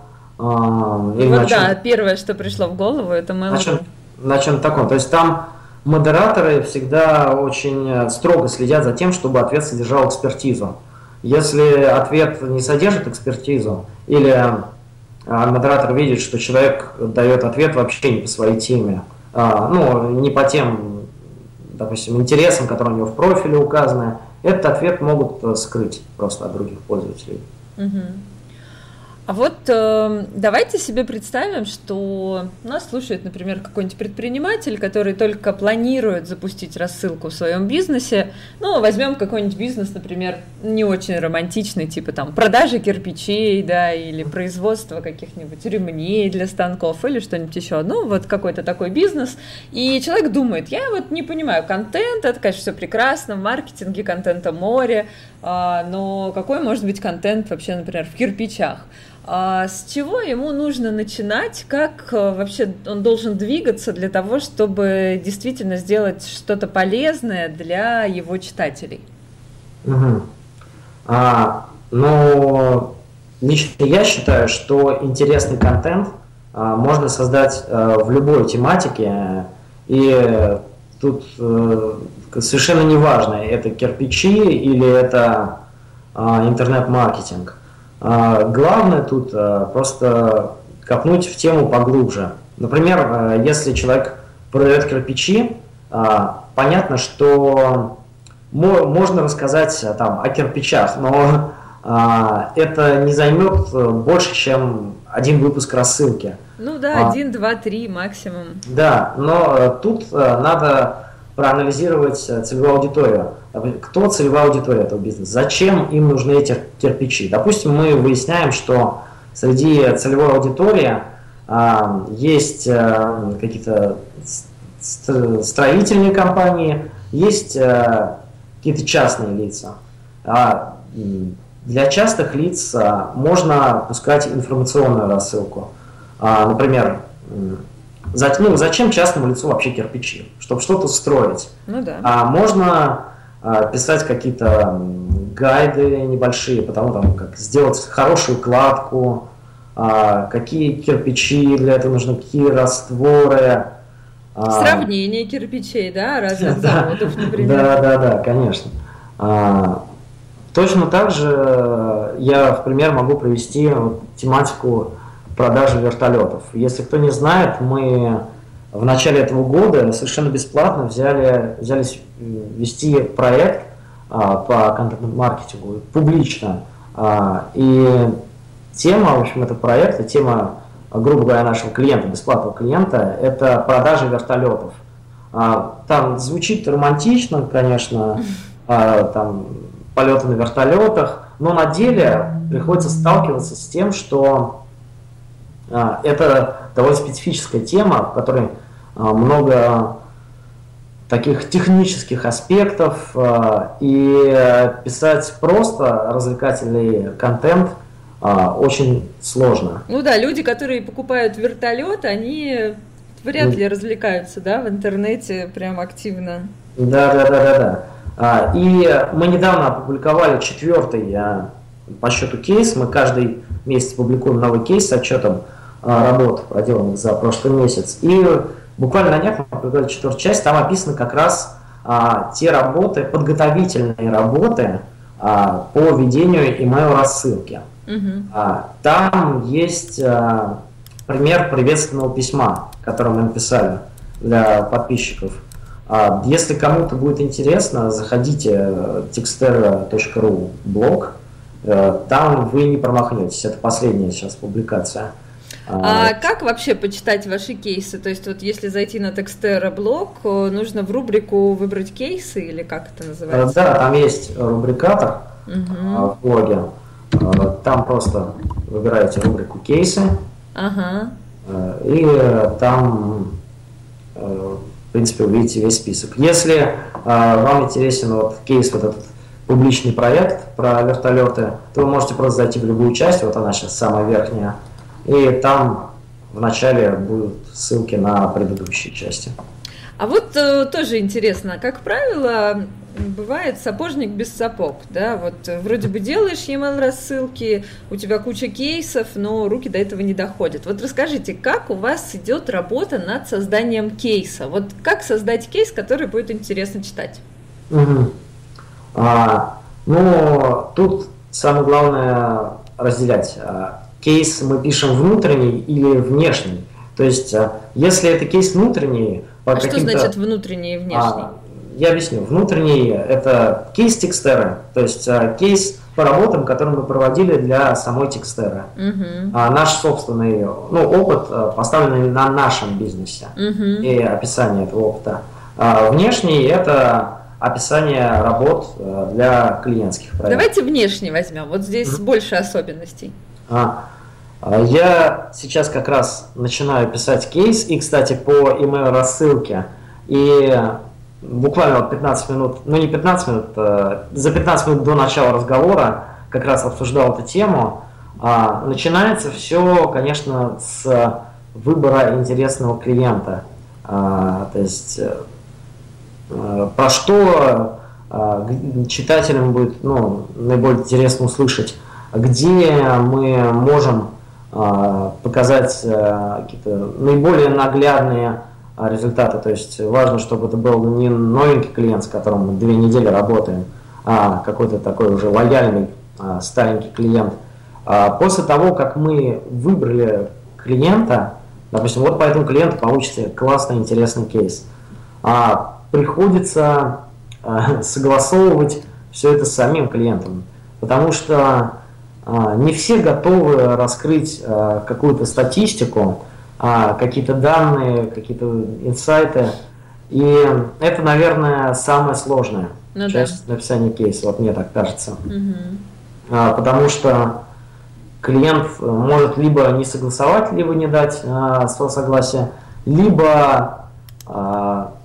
Или вот да, чем... первое, что пришло в голову, это Mail.ru. На чем, на чем таком. То есть там модераторы всегда очень строго следят за тем, чтобы ответ содержал экспертизу. Если ответ не содержит экспертизу, или а, модератор видит, что человек дает ответ вообще не по своей теме, а, ну, не по тем, допустим, интересам, которые у него в профиле указаны, этот ответ могут э, скрыть просто от других пользователей. Угу. А вот э, давайте себе представим, что нас слушает, например, какой-нибудь предприниматель, который только планирует запустить рассылку в своем бизнесе. Ну, возьмем какой-нибудь бизнес, например, не очень романтичный, типа там продажи кирпичей, да, или производство каких-нибудь ремней для станков или что-нибудь еще. Ну, вот какой-то такой бизнес. И человек думает, я вот не понимаю, контент, это, конечно, все прекрасно, в маркетинге контента море, э, но какой может быть контент вообще, например, в кирпичах? А с чего ему нужно начинать? Как э, вообще он должен двигаться для того, чтобы действительно сделать что-то полезное для его читателей? Угу. А, ну, лично я считаю, что интересный контент а, можно создать а, в любой тематике, и тут а, совершенно неважно, это кирпичи или это а, интернет-маркетинг. А, главное тут а, просто копнуть в тему поглубже. Например, а, если человек продает кирпичи, понятно, что можно рассказать там о кирпичах, но это не займет больше, чем один выпуск рассылки. Ну да, один, два, три максимум. Да, но тут надо проанализировать целевую аудиторию. Кто целевая аудитория этого бизнеса? Зачем им нужны эти кирпичи? Допустим, мы выясняем, что среди целевой аудитории а, есть а, какие-то строительные компании, есть а, какие-то частные лица. А для частных лиц а, можно пускать информационную рассылку. А, например, за, ну, зачем частному лицу вообще кирпичи? Чтобы что-то строить. Ну да. А можно а, писать какие-то гайды небольшие, потому там, как сделать хорошую кладку, а, какие кирпичи для этого нужны, какие растворы. А. Сравнение кирпичей, да, разных заводов, например. Да, да, да, конечно. Точно так же я в пример могу привести тематику продажи вертолетов. Если кто не знает, мы в начале этого года совершенно бесплатно взяли, взялись вести проект а, по контент-маркетингу публично. А, и тема, в общем, этого проекта, тема, грубо говоря, нашего клиента, бесплатного клиента, это продажа вертолетов. А, там звучит романтично, конечно, а, там полеты на вертолетах, но на деле приходится сталкиваться с тем, что это довольно специфическая тема, в которой а, много таких технических аспектов, а, и писать просто развлекательный контент очень сложно. Ну да, люди, которые покупают вертолет, они вряд ли развлекаются, да, в интернете прям активно. Да, да, да, да, да. И мы недавно опубликовали четвертый по счету кейс. Мы каждый месяц публикуем новый кейс с отчетом работ, проделанных за прошлый месяц. И буквально на днях мы подготовили четвертую часть, там описаны как раз а, те работы, подготовительные работы а, по ведению email рассылки. Угу. А, там есть а, пример приветственного письма, которое мы написали для подписчиков. А, если кому-то будет интересно, заходите в textera.ru блог, э, там вы не промахнетесь. Это последняя сейчас публикация. А, а как вообще почитать ваши кейсы? То есть вот если зайти на Textera блог, э, нужно в рубрику выбрать кейсы или как это называется? Да, там есть рубрикатор угу. в блоге. Там просто выбираете рубрику кейсы. Ага. И там в принципе, увидите весь список. Если э, вам интересен вот кейс, вот этот публичный проект про вертолеты, то вы можете просто зайти в любую часть, вот она сейчас самая верхняя, и там в начале будут ссылки на предыдущие части. А вот э, тоже интересно, как правило, бывает сапожник без сапог, да, вот э, вроде бы делаешь e-mail рассылки, у тебя куча кейсов, но руки до этого не доходят. Вот расскажите, как у вас идет работа над созданием кейса? Вот как создать кейс, который будет интересно читать? Угу. А, ну, тут самое главное разделять. А, кейс мы пишем внутренний или внешний. То есть, а, если это кейс внутренний, по а что значит внутренний и внешний? А, я объясню. Внутренний – это кейс текстера, то есть а, кейс по работам, которые мы проводили для самой текстера. Uh-huh. А, наш собственный ну, опыт, поставленный на нашем бизнесе uh-huh. и описание этого опыта. А, внешний – это описание работ для клиентских проектов. Давайте внешний возьмем. Вот здесь uh-huh. больше особенностей. А, я сейчас как раз начинаю писать кейс, и, кстати, по email рассылке. И буквально вот 15 минут, ну не 15 минут, а за 15 минут до начала разговора как раз обсуждал эту тему. А, начинается все, конечно, с выбора интересного клиента. То есть про что читателям будет ну, наиболее интересно услышать, где мы можем а, показать э, какие-то наиболее наглядные а, результаты. То есть важно, чтобы это был не новенький клиент, с которым мы две недели работаем, а какой-то такой уже лояльный а, старенький клиент. После того, как мы выбрали клиента, допустим, вот по этому клиенту получится классный, интересный кейс, приходится согласовывать все это с самим клиентом, потому что а, не все готовы раскрыть а, какую-то статистику, а, какие-то данные, какие-то инсайты. И это, наверное, самое сложное ну, часть да. написания кейса, вот мне так кажется. Угу. Потому что клиент может либо не согласовать, либо не дать свое согласие, либо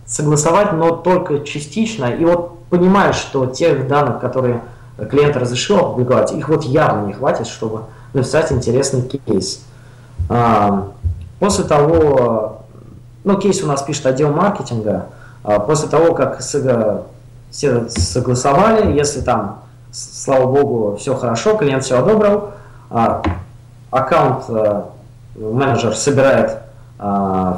согласовать, но только частично. И вот понимаешь, что тех данных, которые клиент разрешил опубликовать, их вот явно не хватит, чтобы написать интересный кейс. А, после того, ну, кейс у нас пишет отдел маркетинга, а, после того, как все согласовали, если там, слава богу, все хорошо, клиент все одобрил, а, аккаунт менеджер собирает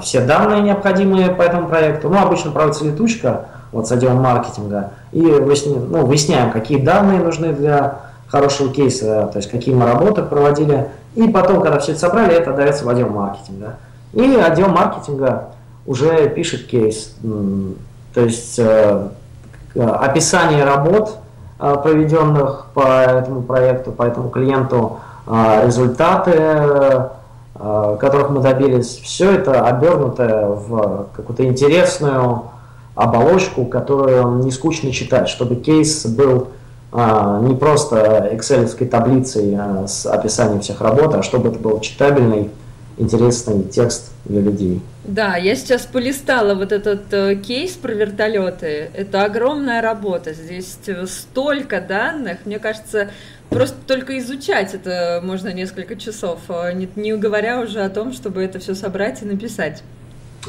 все данные необходимые по этому проекту. Ну, обычно проводится летучка, вот с отделом маркетинга, и выясняем, ну, выясняем, какие данные нужны для хорошего кейса, то есть какие мы работы проводили, и потом, когда все это собрали, это дается в отдел маркетинга. И отдел маркетинга уже пишет кейс, то есть э, описание работ, э, проведенных по этому проекту, по этому клиенту, э, результаты, которых мы добились, все это обернутое в какую-то интересную оболочку, которую не скучно читать, чтобы кейс был а, не просто excel таблицей а, с описанием всех работ, а чтобы это был читабельный, интересный текст для людей. Да, я сейчас полистала вот этот э, кейс про вертолеты. Это огромная работа. Здесь столько данных. Мне кажется, просто только изучать это можно несколько часов, а не, не говоря уже о том, чтобы это все собрать и написать.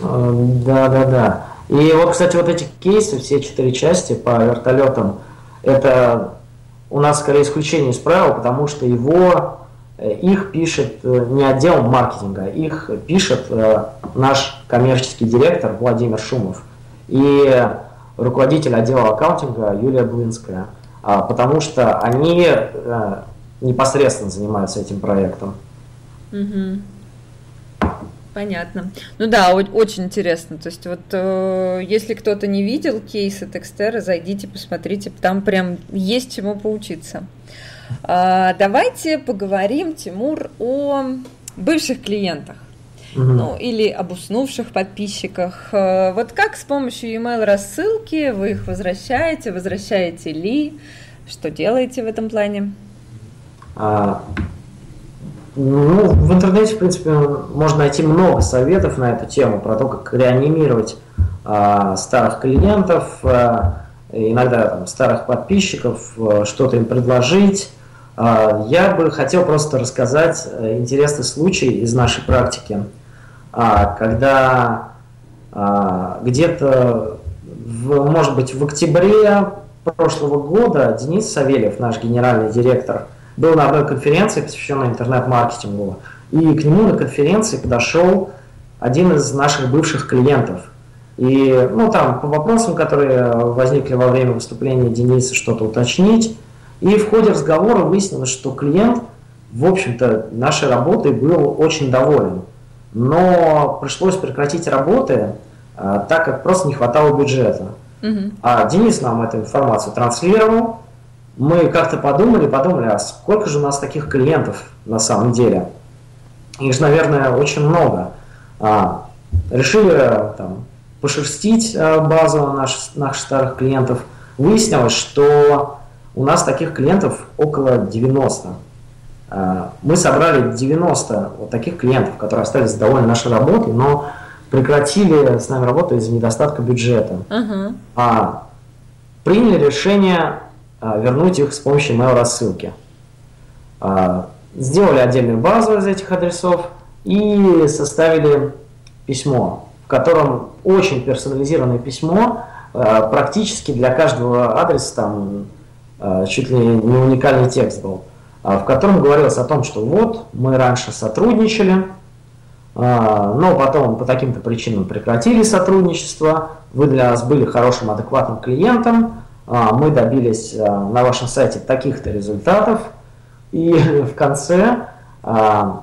А, да, да, да. И вот, кстати, вот эти кейсы, все четыре части по вертолетам, это у нас скорее исключение из правил, потому что его их пишет не отдел маркетинга, их пишет наш коммерческий директор Владимир Шумов и руководитель отдела аккаунтинга Юлия Блинская, а, потому что они непосредственно занимаются этим проектом. Угу. Понятно. Ну да, очень интересно. То есть вот э, если кто-то не видел кейсы Текстера, зайдите, посмотрите, там прям есть чему поучиться. Э, давайте поговорим, Тимур, о бывших клиентах. Угу. Ну, или об уснувших подписчиках. Э, вот как с помощью email рассылки вы их возвращаете, возвращаете ли? Что делаете в этом плане? А, ну, в интернете, в принципе, можно найти много советов на эту тему, про то, как реанимировать а, старых клиентов, а, иногда там, старых подписчиков, а, что-то им предложить. А, я бы хотел просто рассказать э, интересный случай из нашей практики, а, когда а, где-то, может быть, в октябре прошлого года Денис Савельев, наш генеральный директор, был на одной конференции, посвященной интернет-маркетингу, и к нему на конференции подошел один из наших бывших клиентов. И, ну, там, по вопросам, которые возникли во время выступления Дениса, что-то уточнить. И в ходе разговора выяснилось, что клиент, в общем-то, нашей работой был очень доволен. Но пришлось прекратить работы, а, так как просто не хватало бюджета. Угу. А Денис нам эту информацию транслировал, мы как-то подумали, подумали, а сколько же у нас таких клиентов на самом деле? Их же, наверное, очень много. А, решили там, пошерстить а, базу наших, наших старых клиентов. Выяснилось, что у нас таких клиентов около 90. А, мы собрали 90 вот таких клиентов, которые остались довольны нашей работой, но прекратили с нами работу из-за недостатка бюджета. Uh-huh. А, приняли решение вернуть их с помощью email рассылки. А, сделали отдельную базу из этих адресов и составили письмо, в котором очень персонализированное письмо, а, практически для каждого адреса там чуть ли не уникальный текст был, в котором говорилось о том, что вот мы раньше сотрудничали, но потом по таким-то причинам прекратили сотрудничество, вы для нас были хорошим, адекватным клиентом, а, мы добились а, на вашем сайте таких-то результатов, и в конце а,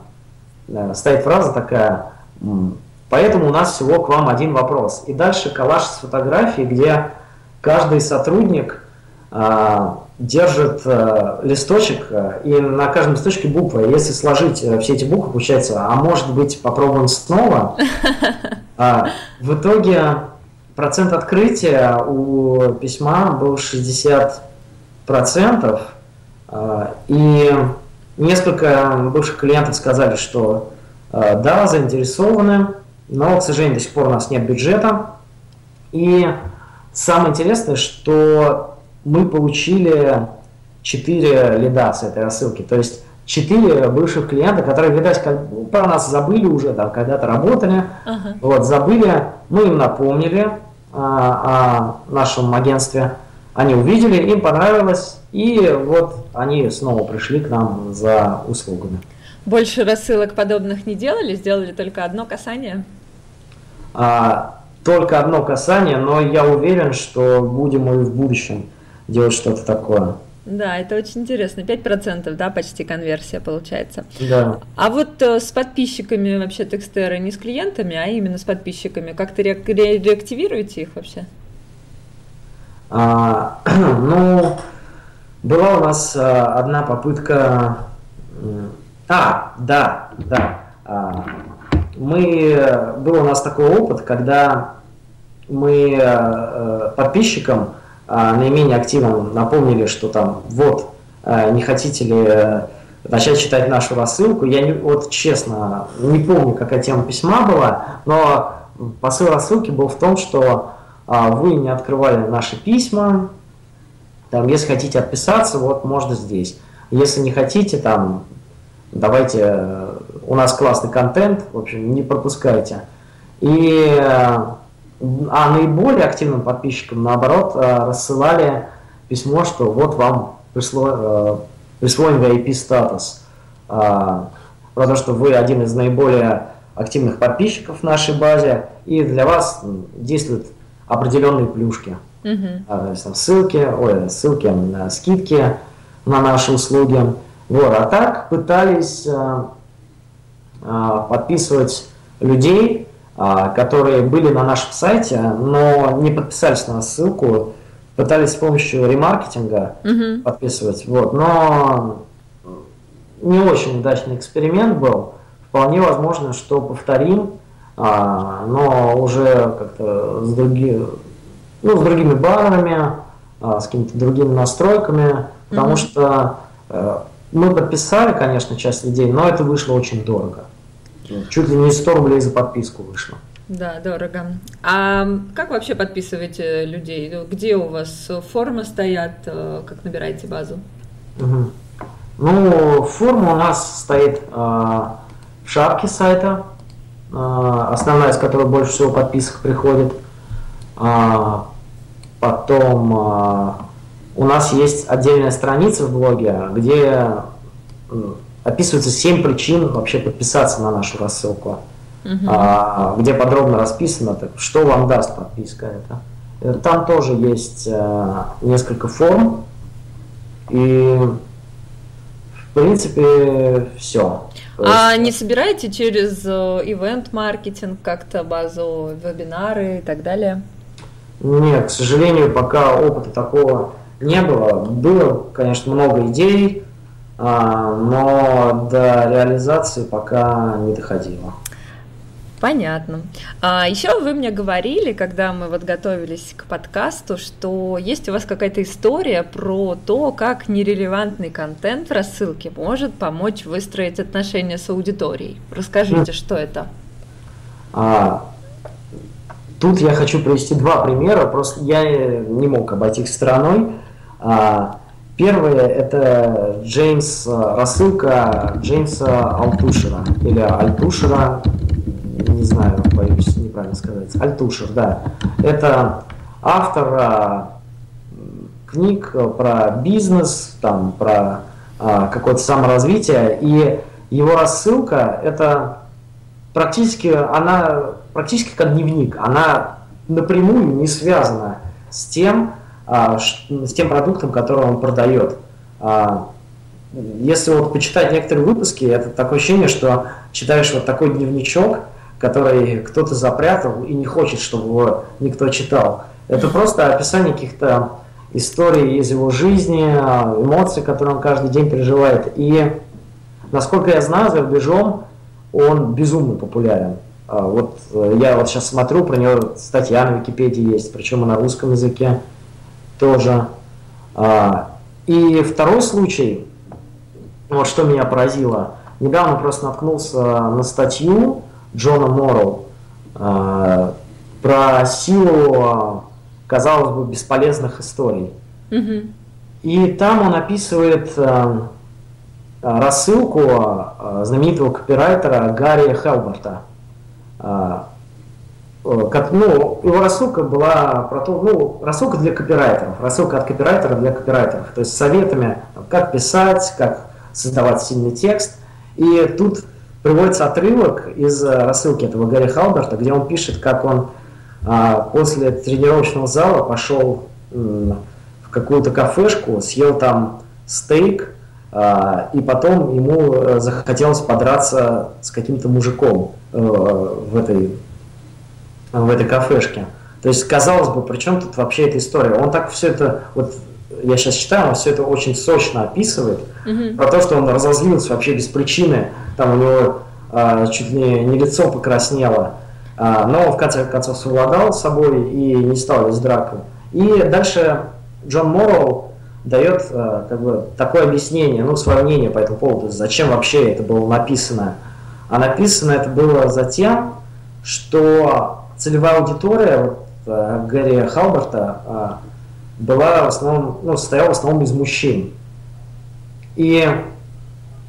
стоит фраза такая, поэтому у нас всего к вам один вопрос. И дальше коллаж с фотографией, где каждый сотрудник держит листочек, и на каждом листочке буква. Если сложить э, все эти буквы, получается, а может быть попробуем снова. В итоге процент открытия у письма был 60 процентов, а, и несколько бывших клиентов сказали, что а, да, заинтересованы, но, к сожалению, до сих пор у нас нет бюджета. И самое интересное, что мы получили 4 лида с этой рассылки, то есть 4 бывших клиента, которые, видать, как, про нас забыли уже, там, когда-то работали, uh-huh. вот, забыли, мы им напомнили, о нашем агентстве. Они увидели, им понравилось, и вот они снова пришли к нам за услугами. Больше рассылок подобных не делали, сделали только одно касание? А, только одно касание, но я уверен, что будем и в будущем делать что-то такое. Да, это очень интересно. 5%, да, почти конверсия получается. Да. А вот э, с подписчиками вообще Текстера, не с клиентами, а именно с подписчиками, как-то ре- ре- реактивируете их вообще? А, ну, была у нас а, одна попытка... А, да, да. А, мы... Был у нас такой опыт, когда мы а, подписчикам наименее активным напомнили, что там вот а, не хотите ли э, начать читать нашу рассылку. Я не, вот честно не помню, какая тема письма была, но посыл рассылки был в том, что а, вы не открывали наши письма, там, если хотите отписаться, вот можно здесь. Если не хотите, там, давайте, э, у нас классный контент, в общем, не пропускайте. И э, а наиболее активным подписчикам, наоборот, э, рассылали письмо, что вот вам пришло, э, присвоен VIP статус. про то, что вы один из наиболее активных подписчиков в нашей базе, и для вас действуют определенные плюшки. Uh-huh. То есть, там, ссылки, ой, ссылки, скидки на наши услуги. Вот. А так пытались подписывать людей, которые были на нашем сайте, но не подписались на ссылку, пытались с помощью ремаркетинга uh-huh. подписывать, вот, но не очень удачный эксперимент был. Вполне возможно, что повторим, а, но уже как-то с, други, ну, с другими баннерами, а, с какими-то другими настройками, потому uh-huh. что а, мы подписали, конечно, часть людей, но это вышло очень дорого. Чуть ли не 100 рублей за подписку вышло. Да, дорого. А как вообще подписываете людей? Где у вас формы стоят? Э, как набираете базу? Угу. Ну, форма у нас стоит э, в шапке сайта, э, основная, из которой больше всего подписок приходит. А, потом э, у нас есть отдельная страница в блоге, где описывается 7 причин вообще подписаться на нашу рассылку угу. а, где подробно расписано, так, что вам даст подписка это. Э, там тоже есть а, несколько форм, и в принципе все. А есть... не собираете через ивент-маркетинг как-то базу, вебинары и так далее? Нет, к сожалению, пока опыта такого не было. Было, конечно, много идей, но до реализации пока не доходило. Понятно. А еще вы мне говорили, когда мы вот готовились к подкасту, что есть у вас какая-то история про то, как нерелевантный контент в рассылке может помочь выстроить отношения с аудиторией. Расскажите, что это? А, тут я хочу привести два примера, просто я не мог обойти их стороной. А, Первое это Джеймс, рассылка Джеймса Алтушера или Альтушера, не знаю, боюсь неправильно сказать, Альтушер, да. Это автор а, книг про бизнес, там, про какое-то саморазвитие, и его рассылка это практически, она практически как дневник, она напрямую не связана с тем, с тем продуктом, который он продает. А, если вот почитать некоторые выпуски, это такое ощущение, что читаешь вот такой дневничок, который кто-то запрятал и не хочет, чтобы его никто читал. Это просто описание каких-то историй из его жизни, эмоций, которые он каждый день переживает. И, насколько я знаю, за рубежом он безумно популярен. А, вот э, я вот сейчас смотрю, про него статья на Википедии есть, причем и на русском языке тоже. А, и второй случай, вот что меня поразило, недавно просто наткнулся на статью, Джона Морроу э, про силу, казалось бы, бесполезных историй. Mm-hmm. И там он описывает рассылку знаменитого копирайтера Гарри Хелберта. Э, как, ну, его рассылка была про то, ну, рассылка для копирайтеров, рассылка от копирайтера для копирайтеров, то есть советами, как писать, как создавать сильный текст. И тут приводится отрывок из э, рассылки этого Гарри Халберта, где он пишет, как он а, после тренировочного зала пошел в какую-то кафешку, съел там стейк, а, и потом ему э, захотелось подраться с каким-то мужиком э, в этой, в этой кафешке. То есть, казалось бы, при чем тут вообще эта история? Он так все это, вот я сейчас читаю, он все это очень сочно описывает, mm-hmm. про то, что он разозлился вообще без причины, там у него а, чуть ли не лицо покраснело, а, но он в конце концов совладал с собой и не стал лезть драку. И дальше Джон Морроу дает а, как бы такое объяснение, ну, свое мнение по этому поводу, зачем вообще это было написано. А написано это было за тем, что целевая аудитория вот, Гарри Халберта была в основном, ну, состояла в основном из мужчин. И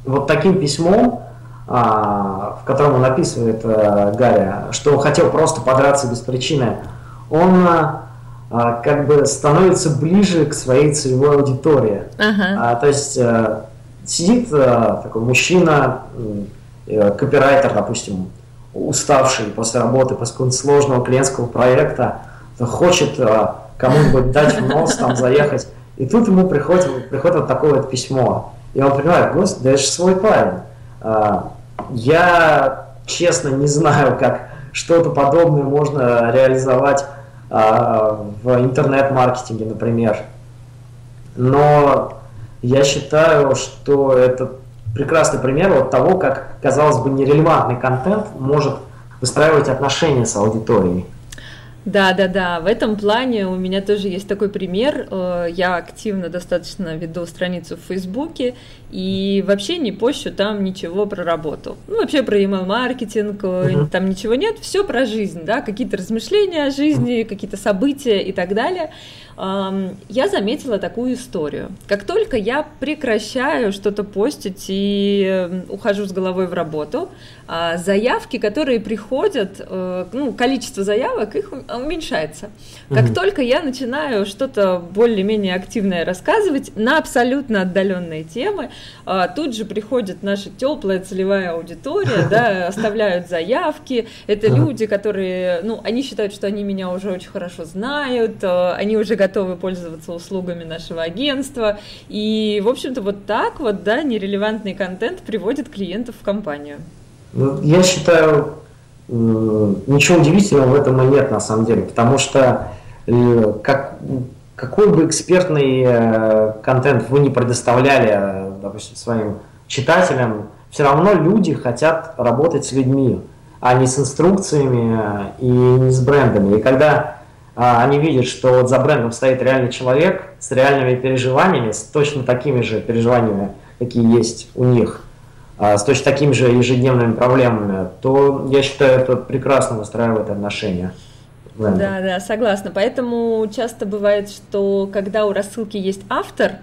вот таким письмом, а, в котором он описывает а, Гарри, что хотел просто подраться без причины, он а, как бы становится ближе к своей целевой аудитории. Uh-huh. А, то есть а, сидит э, такой мужчина, э, копирайтер, допустим, уставший после работы, после какого-нибудь сложного клиентского проекта, хочет э, кому-нибудь дать в нос, там, заехать. И тут ему приходит, приходит вот такое вот письмо. И он понимает, господи, да это же свой парень. Э, я, честно, не знаю, как что-то подобное можно реализовать э, в интернет-маркетинге, например. Но я считаю, что это прекрасный пример вот того, как, казалось бы, нерелевантный контент может выстраивать отношения с аудиторией. Да, да, да. В этом плане у меня тоже есть такой пример. Э, я активно достаточно веду страницу в Фейсбуке и вообще не пощу там ничего про работу. Ну, вообще про email-маркетинг, uh-huh. там ничего нет, все про жизнь, да, какие-то размышления о жизни, какие-то события и так далее я заметила такую историю. Как только я прекращаю что-то постить и ухожу с головой в работу, заявки, которые приходят, э, ну, количество заявок, их уменьшается. Как mm только я начинаю что-то более-менее активное рассказывать на абсолютно отдаленные темы, а, тут же приходит наша теплая целевая аудитория, да, оставляют заявки. Это люди, которые, ну, они считают, что они меня уже очень хорошо знают, они уже готовы пользоваться услугами нашего агентства. И, в общем-то, вот так вот, да, нерелевантный контент приводит клиентов в компанию. Ну, я считаю, ничего удивительного в этом и нет на самом деле, потому что э, как, какой бы экспертный э, контент вы не предоставляли, допустим, своим читателям, все равно люди хотят работать с людьми, а не с инструкциями и не с брендами. И когда а, они видят, что вот за брендом стоит реальный человек с реальными переживаниями, с точно такими же переживаниями, какие есть у них, с точно такими же ежедневными проблемами, то я считаю, это прекрасно выстраивает отношения. Да, да, согласна. Поэтому часто бывает, что когда у рассылки есть автор,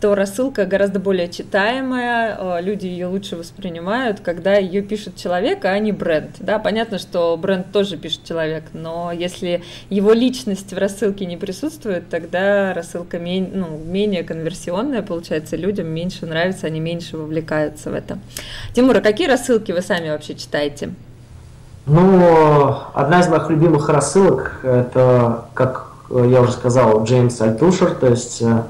то рассылка гораздо более читаемая, э, люди ее лучше воспринимают, когда ее пишет человек, а не бренд. Да, понятно, что бренд тоже пишет человек, но если его личность в рассылке не присутствует, тогда рассылка менее, ну, менее конверсионная, получается, людям меньше нравится, они меньше вовлекаются в это. Тимур, а какие рассылки вы сами вообще читаете? Ну, одна из моих любимых рассылок, это, как я уже сказал, Джеймс Альтушер, то есть Э,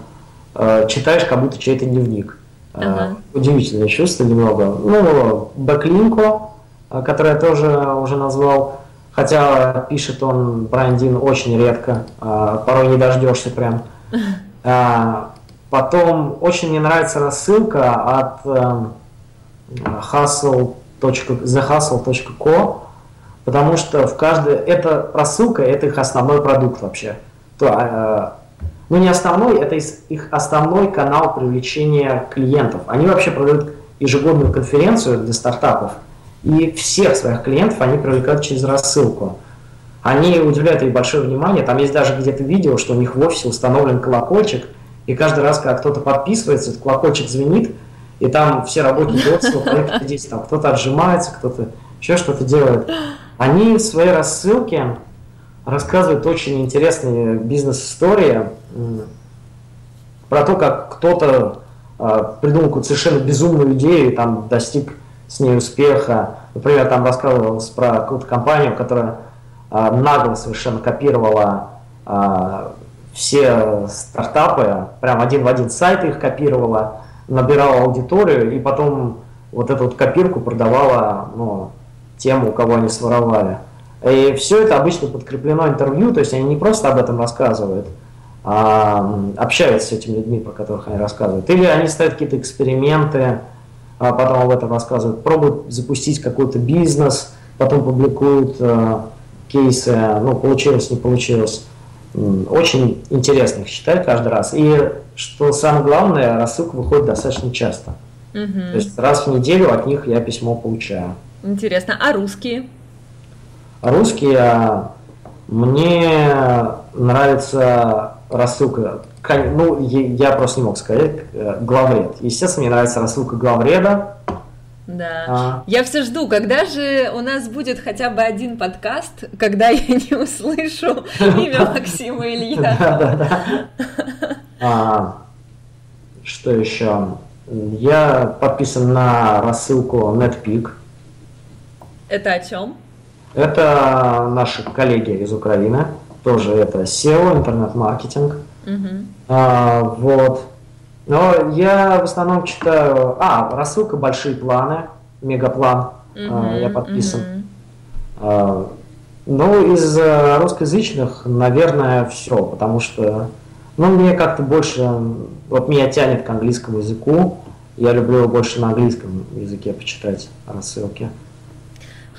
читаешь как будто чей-то дневник. Э, ага. Удивительное чувство немного. Ну, Бэклинко, э, который я тоже уже назвал, хотя пишет он Брайан Дин очень редко, порой не дождешься прям. Потом очень мне нравится рассылка от hustle. thehustle.co, потому что в каждой... Это рассылка, это их основной продукт вообще. То, ну не основной, это их основной канал привлечения клиентов. Они вообще проводят ежегодную конференцию для стартапов, и всех своих клиентов они привлекают через рассылку. Они уделяют ей большое внимание, там есть даже где-то видео, что у них в офисе установлен колокольчик, и каждый раз, когда кто-то подписывается, этот колокольчик звенит, и там все работники офиса там кто-то отжимается, кто-то еще что-то делает. Они в своей рассылке рассказывают очень интересные бизнес-истории про то, как кто-то а, придумал какую-то совершенно безумную идею и там достиг с ней успеха. Например, там рассказывалось про какую-то компанию, которая а, нагло совершенно копировала а, все стартапы, прям один в один сайт их копировала, набирала аудиторию и потом вот эту вот копирку продавала ну, тем, у кого они своровали. И все это обычно подкреплено интервью, то есть они не просто об этом рассказывают, а общаются с этими людьми, про которых они рассказывают. Или они ставят какие-то эксперименты, а потом об этом рассказывают, пробуют запустить какой-то бизнес, потом публикуют э, кейсы, ну, получилось, не получилось. Очень интересно их читать каждый раз. И что самое главное, рассылка выходит достаточно часто. Угу. То есть раз в неделю от них я письмо получаю. Интересно. А русские? Русские, а, мне нравится рассылка, ну, я просто не мог сказать, э, главред. Естественно, мне нравится рассылка главреда. Да. А. Я все жду, когда же у нас будет хотя бы один подкаст, когда я не услышу имя Максима Илья. Да, да, да. А, что еще? Я подписан на рассылку NetPeak. Это о чем? Это наши коллеги из Украины, тоже это SEO, интернет-маркетинг. Угу. А, вот. Но я в основном читаю... А, рассылка «Большие планы», «Мегаплан», а, я подписан. Угу. А, ну, из русскоязычных, наверное, все, потому что, ну, мне как-то больше, вот меня тянет к английскому языку, я люблю больше на английском языке почитать рассылки.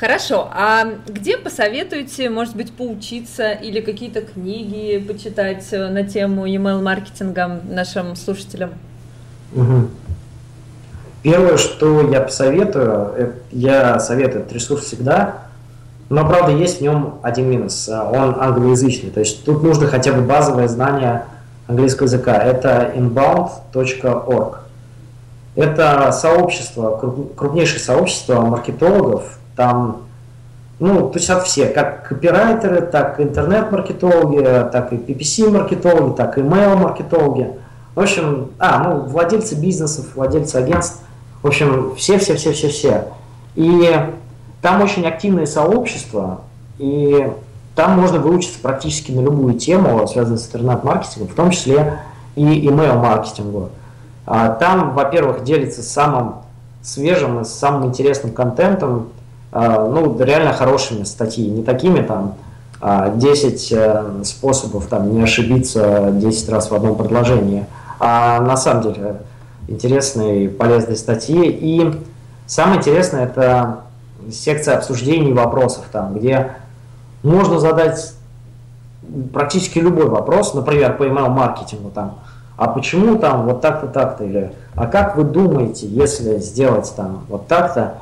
Хорошо, а где посоветуете, может быть, поучиться или какие-то книги почитать э, на тему email маркетинга нашим слушателям? Угу. Первое, что я посоветую, я советую этот ресурс всегда, но, правда, есть в нем один минус. Он англоязычный, то есть тут нужно хотя бы базовое знание английского языка. Это inbound.org. Это сообщество, крупнейшее сообщество маркетологов, там, ну, то есть от всех, как копирайтеры, так и интернет-маркетологи, так и PPC-маркетологи, так и email-маркетологи. В общем, а, ну, владельцы бизнесов, владельцы агентств, в общем, все-все-все-все-все. И там очень активное сообщество, и там можно выучиться практически на любую тему, связанную с интернет-маркетингом, в том числе и email-маркетингу. А там, во-первых, делится самым свежим и самым интересным контентом, ну, реально хорошими статьи, не такими там 10 а, э, способов там не ошибиться 10 раз в одном предложении, а на самом деле интересные, полезные статьи. И самое интересное это секция обсуждений вопросов, там, где можно задать практически любой вопрос, например, по email-маркетингу, там, а почему там вот так-то, так-то, или а как вы думаете, если сделать там вот так-то,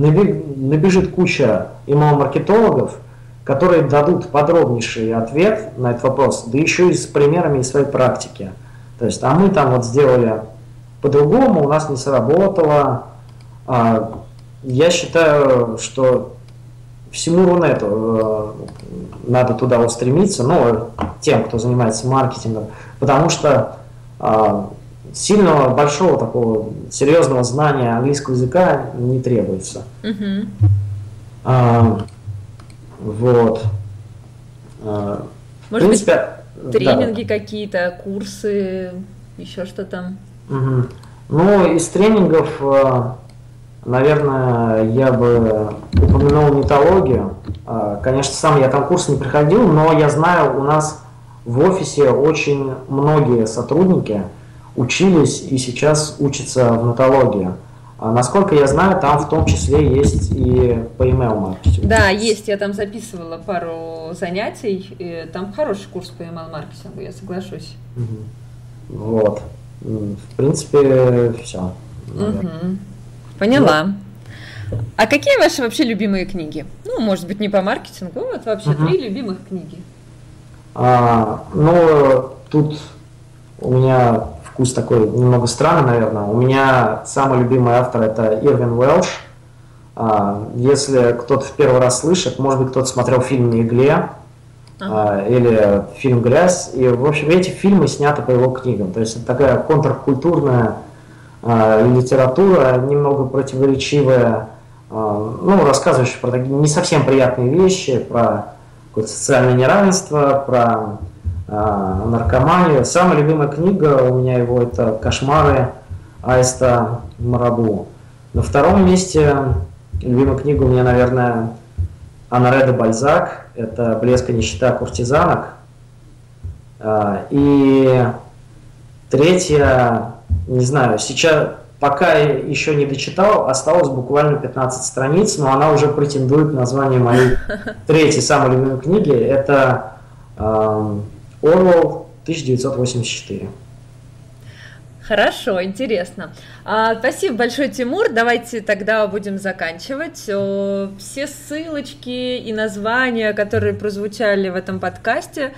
набежит куча email-маркетологов, которые дадут подробнейший ответ на этот вопрос, да еще и с примерами из своей практики. То есть, а мы там вот сделали по-другому, у нас не сработало. А, я считаю, что всему Рунету э, надо туда устремиться, ну, тем, кто занимается маркетингом, потому что а, сильного, большого такого серьезного знания английского языка не требуется. Uh-huh. А, вот. А, Может в принципе, быть, тренинги да. какие-то, курсы, еще что там? Угу. Ну, из тренингов, а, наверное, я бы упомянул нетологию. А, конечно, сам я там курс не приходил, но я знаю, у нас в офисе очень многие сотрудники – учились и сейчас учатся в нотологии. А насколько я знаю, там в том числе есть и по email маркетингу. Да, есть. Я там записывала пару занятий. И там хороший курс по email маркетингу, я соглашусь. Угу. Вот. В принципе, все. Угу. Поняла. Ну. А какие ваши вообще любимые книги? Ну, может быть, не по маркетингу, вот вообще угу. три любимых книги. А, ну, тут у меня вкус такой немного странный, наверное. У меня самый любимый автор это Ирвин Уэлш. А, если кто-то в первый раз слышит, может быть, кто-то смотрел фильм «На игле», ага. или фильм «Грязь». И, в общем, эти фильмы сняты по его книгам. То есть это такая контркультурная а, литература, немного противоречивая, ну, рассказывающая про такие не совсем приятные вещи, про какое-то социальное неравенство, про а, наркоманию. Самая любимая книга у меня его это «Кошмары Аиста Марабу». На втором месте любимая книга у меня, наверное, Анаре де Бальзак. Это «Блеск и нищета куртизанок». А, и третья, не знаю, сейчас пока еще не дочитал, осталось буквально 15 страниц, но она уже претендует на название моей третьей самой любимой книги. Это Орвал 1984. Хорошо, интересно. А, спасибо большое, Тимур. Давайте тогда будем заканчивать. Все ссылочки и названия, которые прозвучали в этом подкасте,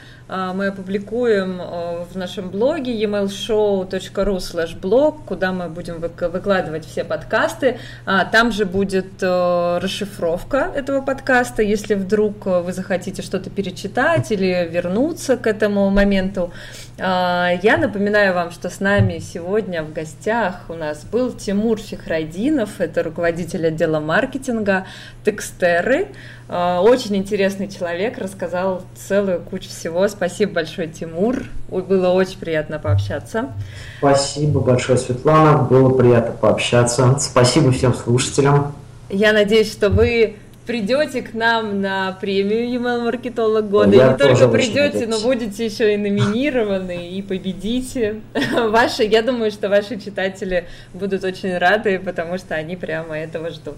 мы опубликуем а, в нашем блоге emailshow.ru slash blog, куда мы будем выкладывать все подкасты. А, там же будет расшифровка этого подкаста, если вдруг вы захотите что-то перечитать или вернуться к этому моменту. Я напоминаю вам, что с нами сегодня в гостях у нас был Тимур Фихрайдинов, это руководитель отдела маркетинга Текстеры. Очень интересный человек, рассказал целую кучу всего. Спасибо большое, Тимур. Было очень приятно пообщаться. Спасибо большое, Светлана. Было приятно пообщаться. Спасибо всем слушателям. Я надеюсь, что вы придете к нам на премию email маркетолог года. Я и не только придете, но будете еще и номинированы и победите. Ваши, я думаю, что ваши читатели будут очень рады, потому что они прямо этого ждут.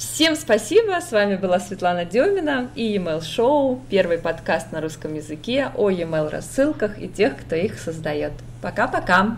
Всем спасибо, с вами была Светлана Демина и Email Show, первый подкаст на русском языке о email рассылках и тех, кто их создает. Пока-пока!